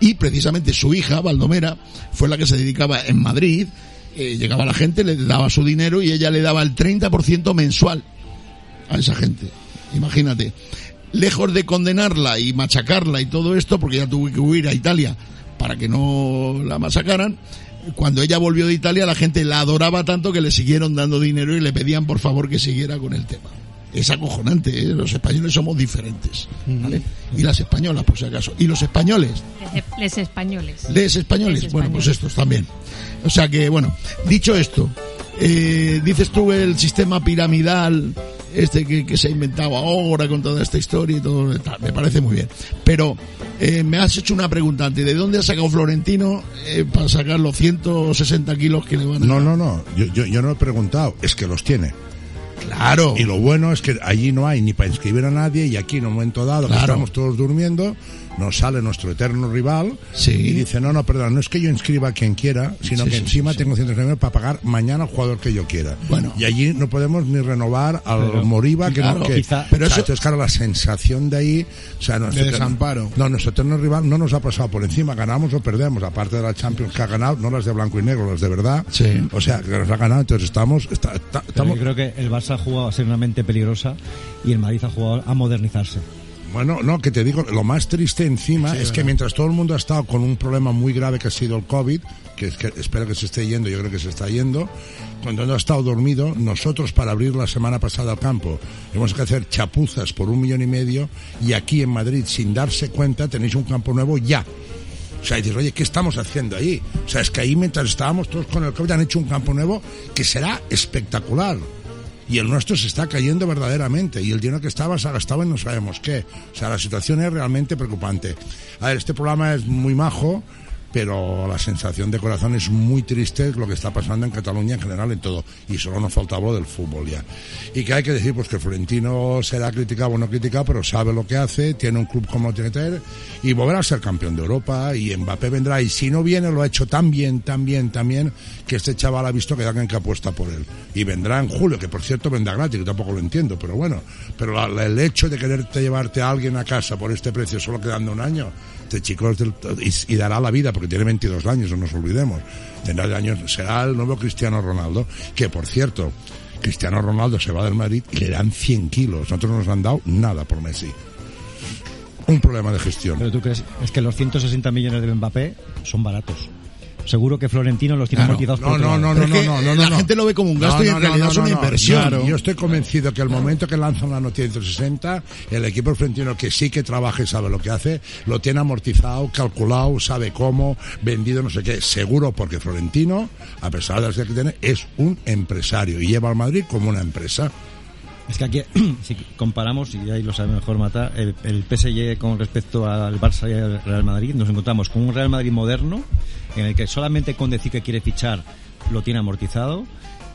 Y precisamente su hija, Baldomera, fue la que se dedicaba en Madrid, eh, llegaba la gente, le daba su dinero y ella le daba el 30% mensual a esa gente. Imagínate. Lejos de condenarla y machacarla y todo esto, porque ya tuvo que huir a Italia para que no la masacaran, cuando ella volvió de Italia la gente la adoraba tanto que le siguieron dando dinero y le pedían por favor que siguiera con el tema. Es acojonante, ¿eh? los españoles somos diferentes. ¿vale? Y las españolas, por si acaso. Y los españoles, Les, les españoles. ¿Lees españoles? Les Bueno, pues estos también. O sea que, bueno, dicho esto, eh, dices tú el sistema piramidal, este que, que se ha inventado ahora con toda esta historia y todo, tal, me parece muy bien. Pero eh, me has hecho una pregunta antes, ¿de dónde ha sacado Florentino eh, para sacar los 160 kilos que le van a No, no, no. Yo, yo, yo no he preguntado. Es que los tiene. Claro. Y lo bueno es que allí no hay ni para inscribir a nadie y aquí en un momento dado que estamos todos durmiendo, nos sale nuestro eterno rival Sí. y dice, no, no, perdón, no es que yo inscriba a quien quiera, sino Sí, que sí, encima tengo 139 para pagar mañana al jugador que yo quiera. Bueno. Y allí no podemos ni renovar al Pero, Moriba, que claro, no, que, quizá- pero eso, eso- entonces, claro, la sensación de ahí, o sea, nuestro De eterno- desamparo. no, nuestro eterno rival no nos ha pasado por encima, ganamos o perdemos, aparte de la Champions que ha ganado, no las de blanco y negro, las de verdad. Sí. O sea, que nos ha ganado, entonces estamos, está- está- estamos yo creo que el Barça ha jugado a ser una mente peligrosa y el Madrid ha jugado a modernizarse. Bueno, no, que te digo, lo más triste encima Sí, es que mientras todo el mundo ha estado con un problema muy grave que ha sido el COVID, que, que espero que se esté yendo, yo creo que se está yendo, cuando no ha estado dormido, nosotros para abrir la semana pasada al campo, hemos que hacer chapuzas por un millón y medio y aquí en Madrid, sin darse cuenta, tenéis un campo nuevo ya. O sea, dices, oye, ¿qué estamos haciendo ahí? O sea, es que ahí mientras estábamos todos con el COVID han hecho un campo nuevo que será espectacular. Y el nuestro se está cayendo verdaderamente. Y el dinero que estaba se ha gastado en no sabemos qué. O sea, la situación es realmente preocupante. A ver, este programa es muy majo, pero la sensación de corazón es muy triste lo que está pasando en Cataluña en general en todo. Y solo nos faltaba lo del fútbol ya. Y que hay que decir, pues que Florentino será criticado o no criticado, pero sabe lo que hace, tiene un club como tiene que tener y volverá a ser campeón de Europa y Mbappé vendrá. Y si no viene, lo ha hecho tan bien, tan bien, tan bien, que este chaval ha visto que hay alguien que apuesta por él. Y vendrá en julio, que por cierto vendrá gratis, que tampoco lo entiendo, pero bueno. Pero la- la- el hecho de quererte llevarte a alguien a casa por este precio solo quedando un año, este chico y, dará la vida, porque tiene 22 años, no nos olvidemos. Tendrá años, será el nuevo Cristiano Ronaldo, que por cierto, Cristiano Ronaldo se va del Madrid y le dan 100 kilos. Nosotros no nos han dado nada por Messi. Un problema de gestión. Pero tú crees, es que los 160 millones de Mbappé son baratos. Seguro que Florentino los tiene Claro. amortizados por No, no, no, no, no, no, no, la no. gente lo ve como un gasto No, y en no, realidad no, es una no. inversión. Yo estoy convencido que el momento que lanzan la noticia de 160, el equipo florentino que sí que trabaja y sabe lo que hace, lo tiene amortizado, calculado, sabe cómo, vendido, no sé qué. Seguro porque Florentino, a pesar de las que tiene, es un empresario y lleva al Madrid como una empresa. Es que aquí, si comparamos, y ahí lo sabe mejor Mata, el, PSG con respecto al Barça y al Real Madrid, nos encontramos con un Real Madrid moderno, en el que solamente con decir que quiere fichar lo tiene amortizado.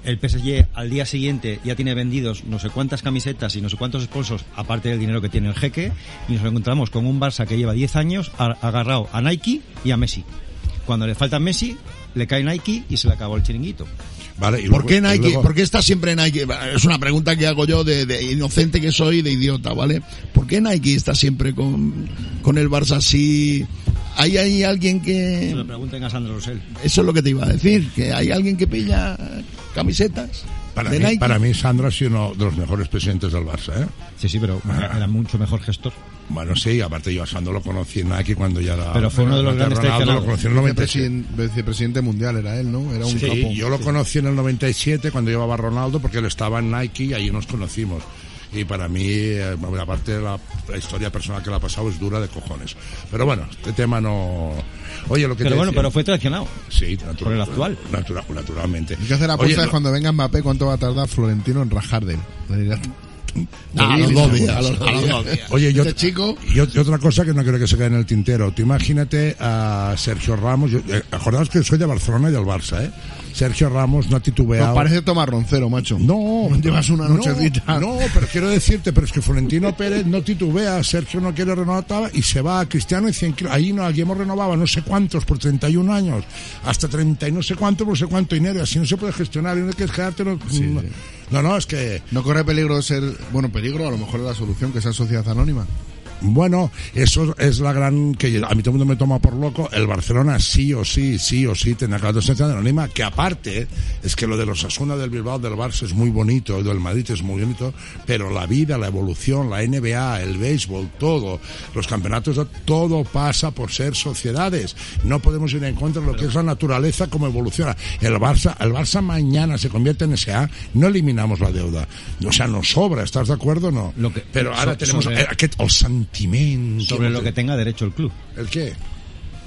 El PSG al día siguiente ya tiene vendidos no sé cuántas camisetas y no sé cuántos sponsors, aparte del dinero que tiene el jeque, y nos encontramos con un Barça que lleva 10 años agarrado a Nike y a Messi. Cuando le falta Messi, le cae Nike y se le acabó el chiringuito. Vale, y ¿Por luego- qué y Nike? luego- ¿Por qué está siempre Nike? Es una pregunta que hago yo de, de inocente que soy, de idiota, ¿vale? ¿Por qué Nike está siempre con, con el Barça así? ¿Hay, hay alguien Se lo que... pregunten a Sandro Rosell. Eso es lo que te iba a decir, que hay alguien que pilla camisetas Para de mí, Nike. para mí, Sandra ha sido uno de los mejores presidentes del Barça, ¿eh? Sí, sí, pero era mucho mejor gestor. Bueno, sí, aparte yo a Sandro lo conocí en Nike cuando ya era... Pero fue uno de los grandes Ronaldo lo conocí en el 97. Vicepresidente, mundial era él, ¿no? Era un Sí, capo. yo lo conocí en el 97 cuando llevaba a Ronaldo porque él estaba en Nike y ahí nos conocimos. Y para mí, eh, aparte de la, la historia personal que le ha pasado es dura de cojones. Pero bueno, este tema no... Oye, lo que Pero te bueno, decía- pero fue traicionado. Sí, natural, por el actual. Natural, naturalmente. Hay que hacer apuestas cuando venga Mbappé cuánto va a tardar Florentino en rajar de él. Ah, a los dos días, a los dos días. Oye, yo, Este chico... y ot- y otra cosa que no quiero que se quede en el tintero. Tú imagínate a Sergio Ramos. Yo, eh, acordaos que soy de Barcelona y del Barça, ¿eh? Sergio Ramos no ha titubeado. No, parece Tomás Roncero, macho. No, Llevas una no, nochecita. No, pero quiero decirte, pero es que Florentino Pérez no titubea, Sergio no quiere renovar y se va a Cristiano y 100 kilos. Ahí no, allí hemos renovado no sé cuántos por 31 años, hasta 30 y no sé cuánto por no sé cuánto dinero. Así no se puede gestionar y no hay que quedártelo. no, no, no, es que No corre peligro de ser, bueno, peligro, a lo mejor es la solución, que sea sociedad anónima. Bueno, eso es la gran que a mí todo el mundo me toma por loco. El Barcelona sí o sí, sí o sí tendrá que la sociedad anónima, que aparte es que lo de los Asuna del Bilbao del Barça es muy bonito, el del Madrid es muy bonito, pero la vida, la evolución, la NBA, el béisbol, todo, los campeonatos, todo pasa por ser sociedades. No podemos ir en contra de lo que es la naturaleza como evoluciona. El Barça, el Barça mañana se convierte en SA, no eliminamos la deuda. O sea, nos sobra, ¿estás de acuerdo o no? Lo que- pero ahora so- tenemos eh, aquest, el Sobre lo que tenga derecho el club. ¿El qué?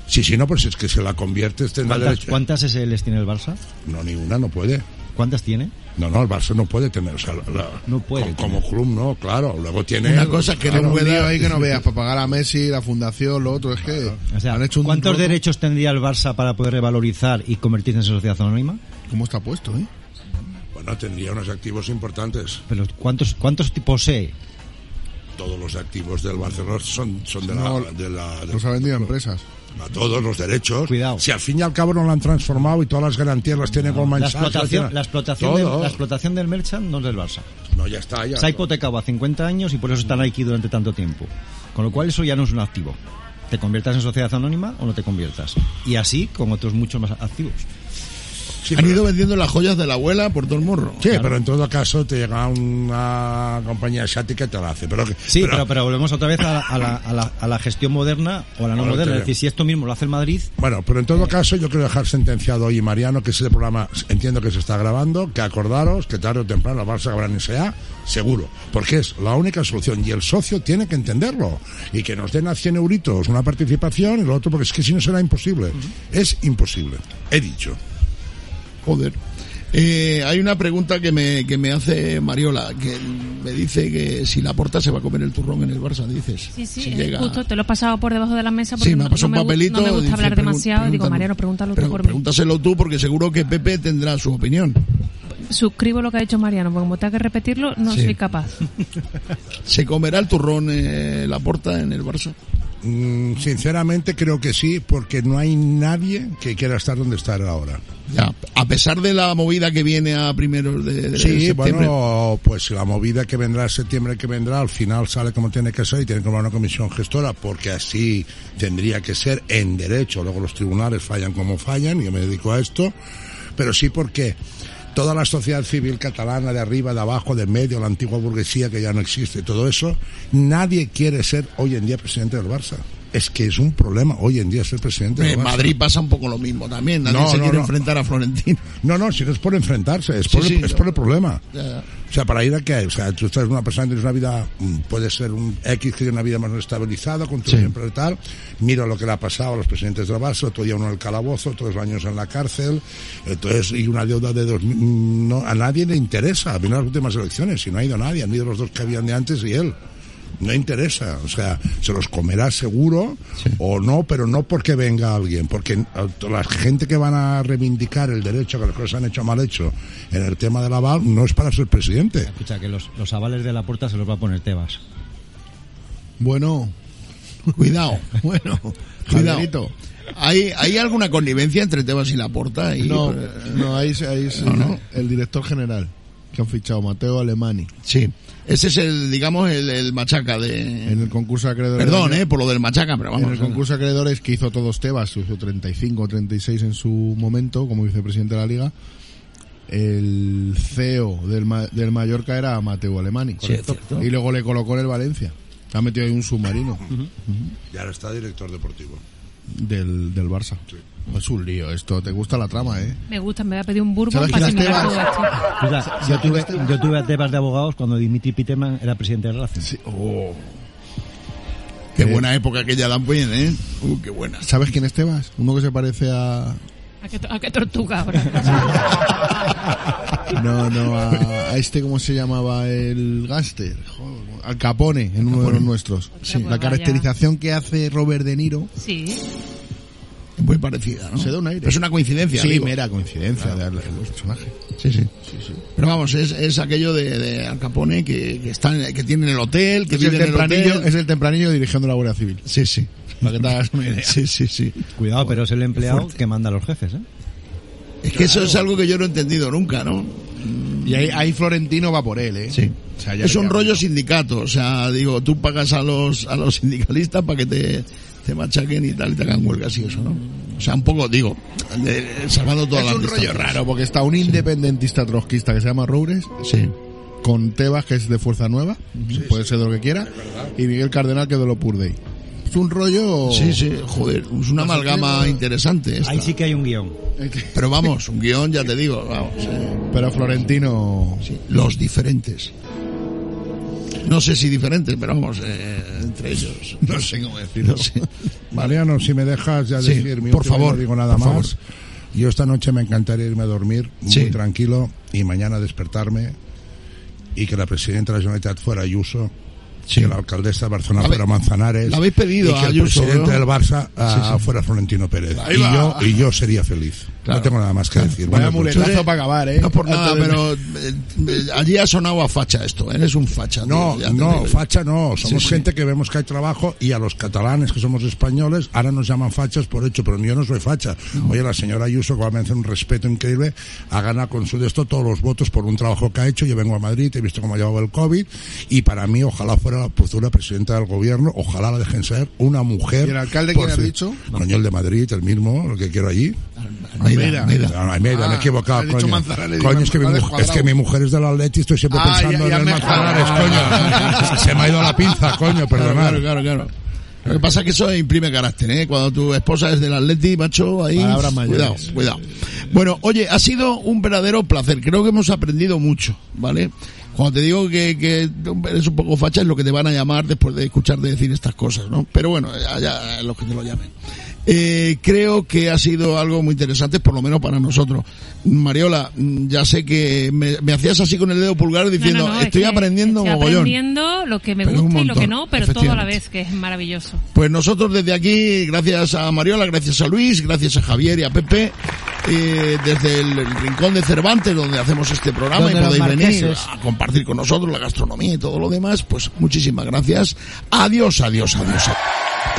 Sí, sí, no, pues es que se la conviertes tendrá ¿Cuántas, derecho. cuántas SLs tiene el Barça? No, ni una no puede. ¿Cuántas tiene? No, no, el Barça no puede tener, o sea, la- la- No puede Como, como club no, claro. Luego tiene Una cosa que Claro, no pueda... ahí que no veas para pagar a Messi, la fundación, lo otro, es que O sea, han hecho un ¿cuántos roto. derechos tendría el Barça para poder revalorizar y convertirse en sociedad anónima? ¿Cómo está puesto, eh? Bueno, tendría unos activos importantes. Pero ¿cuántos, cuántos posee? Todos los activos del Barcelona son, son de No, la... De la de- Los ha vendido a empresas. a todos los derechos. Cuidado. Si al fin y al cabo no lo han transformado y todas las garantías las tiene Goldman La explotación, la, explotación del, la explotación del Merchant no es del Barça. No, ya está, ya. Se ha hipotecado a 50 años y por eso está Nike durante tanto tiempo. Con lo cual eso ya no es un activo. Te conviertas en sociedad anónima o no te conviertas. Y así con otros muchos más activos. Han ido vendiendo las joyas de la abuela por todo el morro. Sí, pero en todo caso te llega una compañía asiática y te la hace. Pero, que- Sí, pero, pero volvemos otra vez a, la- a la, a la- a la gestión moderna o a la no moderna. Es decir, si esto mismo lo hace el Madrid, Bueno, pero en todo caso yo quiero dejar sentenciado hoy Mariano que ese programa entiendo que se está grabando, que acordaros que tarde o temprano la Barça acabará en SA, seguro, porque es la única solución y el socio tiene que entenderlo y que nos den a 100 euritos una participación y lo otro porque es que si no será imposible. Es imposible, he dicho. Joder. Eh, hay una pregunta que me, que me hace Mariola, que me dice que si la porta se va a comer el turrón en el Barça, dices. Sí, sí, Si eh, llega- justo te lo he pasado por debajo de la mesa porque Sí, me ha no, pasado no un gu- papelito. no me gusta dice, hablar demasiado. Digo. Mariano, pregúntalo tú por mí. Pregúntaselo tú porque seguro que Pepe tendrá su opinión. Suscribo lo que ha dicho Mariano, porque como tenga que repetirlo, no Sí. soy capaz. ¿Se comerá el turrón eh, la porta en el Barça? Mm, sinceramente creo que sí, porque no hay nadie que quiera estar donde está ahora. Ya, a pesar de la movida que viene a primeros de, de Sí, septiembre. bueno, pues la movida que vendrá en septiembre que vendrá, al final sale como tiene que ser y tiene que haber una comisión gestora, porque así tendría que ser en derecho. Luego los tribunales fallan como fallan, y yo me dedico a esto, pero sí porque toda la sociedad civil catalana, de arriba, de abajo, de medio, la antigua burguesía que ya no existe, todo eso, nadie quiere ser hoy en día presidente del Barça. Es que es un problema hoy en día ser presidente del En Barça. Madrid pasa un poco lo mismo también. Nadie No, se no, quiere no. enfrentar a Florentino. No, no, si no es por enfrentarse, es Sí, por, el, sí, es no. por el problema. Ya, ya. O sea, para ir a qué? O sea, tú estás una persona, tienes una vida, mm, puede ser un X que tiene una vida más estabilizada, con tu Sí. siempre y tal. Mira lo que le ha pasado a los presidentes del Barça, otro día uno en el calabozo, otros años en la cárcel. Entonces, y una deuda de dos mil- mm, no, a nadie le interesa. Vino las últimas elecciones y no ha ido nadie, han ido los dos que habían de antes y él. No interesa, o sea, se los comerá seguro o no, pero no porque venga alguien, porque la gente que van a reivindicar el derecho a que las cosas se han hecho mal hecho en el tema del aval no es para ser presidente. escucha que los, los avales de la puerta se los va a poner Tebas. Bueno, Cuidado, bueno, cuidado. ¿Hay, ¿Hay alguna connivencia entre Tebas y Laporta? Y, No, eh, no, ahí, ahí es No, no. el director general que han fichado, Mateo Alemani. Sí, ese es el, digamos, el, el machaca de... En el concurso de acreedores. Perdón, eh, por lo del machaca, pero vamos. en el concurso de acreedores que hizo todos Tebas, hizo 35 o 36 en su momento como vicepresidente de la liga. El CEO del, Ma- del Mallorca era Mateo Alemani. Sí. Y luego le colocó en el Valencia. Ha metido ahí un submarino Y ahora está director deportivo. Del, del Barça. Es un lío esto. ¿Te gusta la trama, eh? Me gusta, me voy a pedir un bourbon ¿Sabes para simular todo esto. Yo, tuve, yo tuve a Tebas de abogados cuando Dimitri Piteman era presidente del Racing. Oh. Qué Eh, buena época aquella también, ¿eh? Uh, qué buena. ¿Sabes quién es Tebas? Uno que se parece a... ¿A qué, a qué tortuga ahora? No, no, a, a este, ¿cómo se llamaba? El gángster. Joder, Al Capone, en uno de los nuestros. Sí, pues la vaya. caracterización que hace Robert De Niro Sí. Es muy parecida, ¿no? se da un aire. Es una coincidencia, Sí, digo. mera coincidencia de darle el personaje. Sí, sí. Pero vamos, es, es aquello de, de Al Capone que, que, está en- que tiene en el hotel, que Es el, vive en el tempranillo, hotel. es el tempranillo dirigiendo la Guardia Civil. Sí, sí. Para que te hagas una idea. Sí, sí, sí. Cuidado, pero es el empleado fuerte. que manda a los jefes, ¿eh? Es que eso es algo que yo no he entendido nunca, ¿no? Y ahí, ahí Florentino va por él, ¿eh? Sí. O sea, es un rollo sindicato, o sea, digo, tú pagas a los a los sindicalistas para que te, te machaquen y tal, y te hagan huelgas y eso, ¿no? O sea, un poco, digo, de- salvando todas Es las un rollo raro porque está un independentista trotskista que se llama Roures, Sí. con Tebas que es de Fuerza Nueva, puede ser de lo que quiera, y Miguel Cardenal que es de lo Purdey. Un rollo... Sí, sí, joder, es una amalgama interesante esta. Ahí sí que hay un guion. Pero vamos, un guion, ya te digo, vamos, Pero Florentino... sí, los diferentes. No sé si diferentes, pero vamos, eh, entre ellos. No sé cómo decirlo. No sé. Mariano, si me dejas ya Sí, decir mi por favor, no digo nada por más. Yo esta noche me encantaría irme a dormir Sí. muy tranquilo y mañana despertarme y que la presidenta de la Generalitat fuera Ayuso, Sí. que la alcaldesa de Barcelona La fuera Manzanares la habéis pedido y que el Ayuso, presidente ¿no? del Barça ah, sí. fuera Florentino Pérez. Y yo, y yo sería feliz. Claro. No tengo nada más que decir. Vaya Buenas noches. muletazo para acabar, ¿eh? No por nada, Antes de- pero eh, eh, allí ha sonado a facha esto, ¿eh? eres un facha. No, tío, no, facha no. Somos Sí, sí. gente que vemos que hay trabajo y a los catalanes que somos españoles ahora nos llaman fachas por hecho, pero yo no soy facha. Oye, la señora Ayuso, que va a merecer un respeto increíble, ha ganado con su de esto todos los votos por un trabajo que ha hecho. Yo vengo a Madrid, he visto cómo ha llevado el COVID y para mí ojalá fuera la futura presidenta del gobierno, ojalá la dejen ser una mujer. ¿Y el alcalde quién fin. dicho? Coño, el de Madrid, el mismo, el que quiero allí. Almeida, Almeida. Almeida, Ah, me he equivocado, has dicho coño. Manzanares Coño, es que, mi es que mi mujer es del Atleti, estoy siempre Ah, pensando ya- ya en el me- Manzanares, coño. Se me ha ido la pinza, coño, perdonad. Claro, claro, claro. Lo que pasa es que eso imprime carácter, ¿eh? Cuando tu esposa es del Atleti, macho, ahí... Cuidado, cuidado. Bueno, oye, ha sido un verdadero placer. Creo que hemos aprendido mucho, ¿vale? Cuando te digo que, que eres un poco facha es lo que te van a llamar después de escucharte decir estas cosas, ¿no? Pero bueno, allá los que te lo llamen. Eh, creo que ha sido algo muy interesante, por lo menos para nosotros. Mariola, mm, ya sé que me, me hacías así con el dedo pulgar diciendo, No, no, no, es estoy que aprendiendo estoy mogollón. aprendiendo lo que me gusta y lo que no, pero todo a la vez, que es maravilloso. Pues nosotros desde aquí, gracias a Mariola, gracias a Luis, gracias a Javier y a Pepe, eh, desde el, el rincón de Cervantes, donde hacemos este programa y podéis venir a compartir con nosotros la gastronomía y todo lo demás, pues muchísimas gracias. Adiós, adiós, adiós. adiós.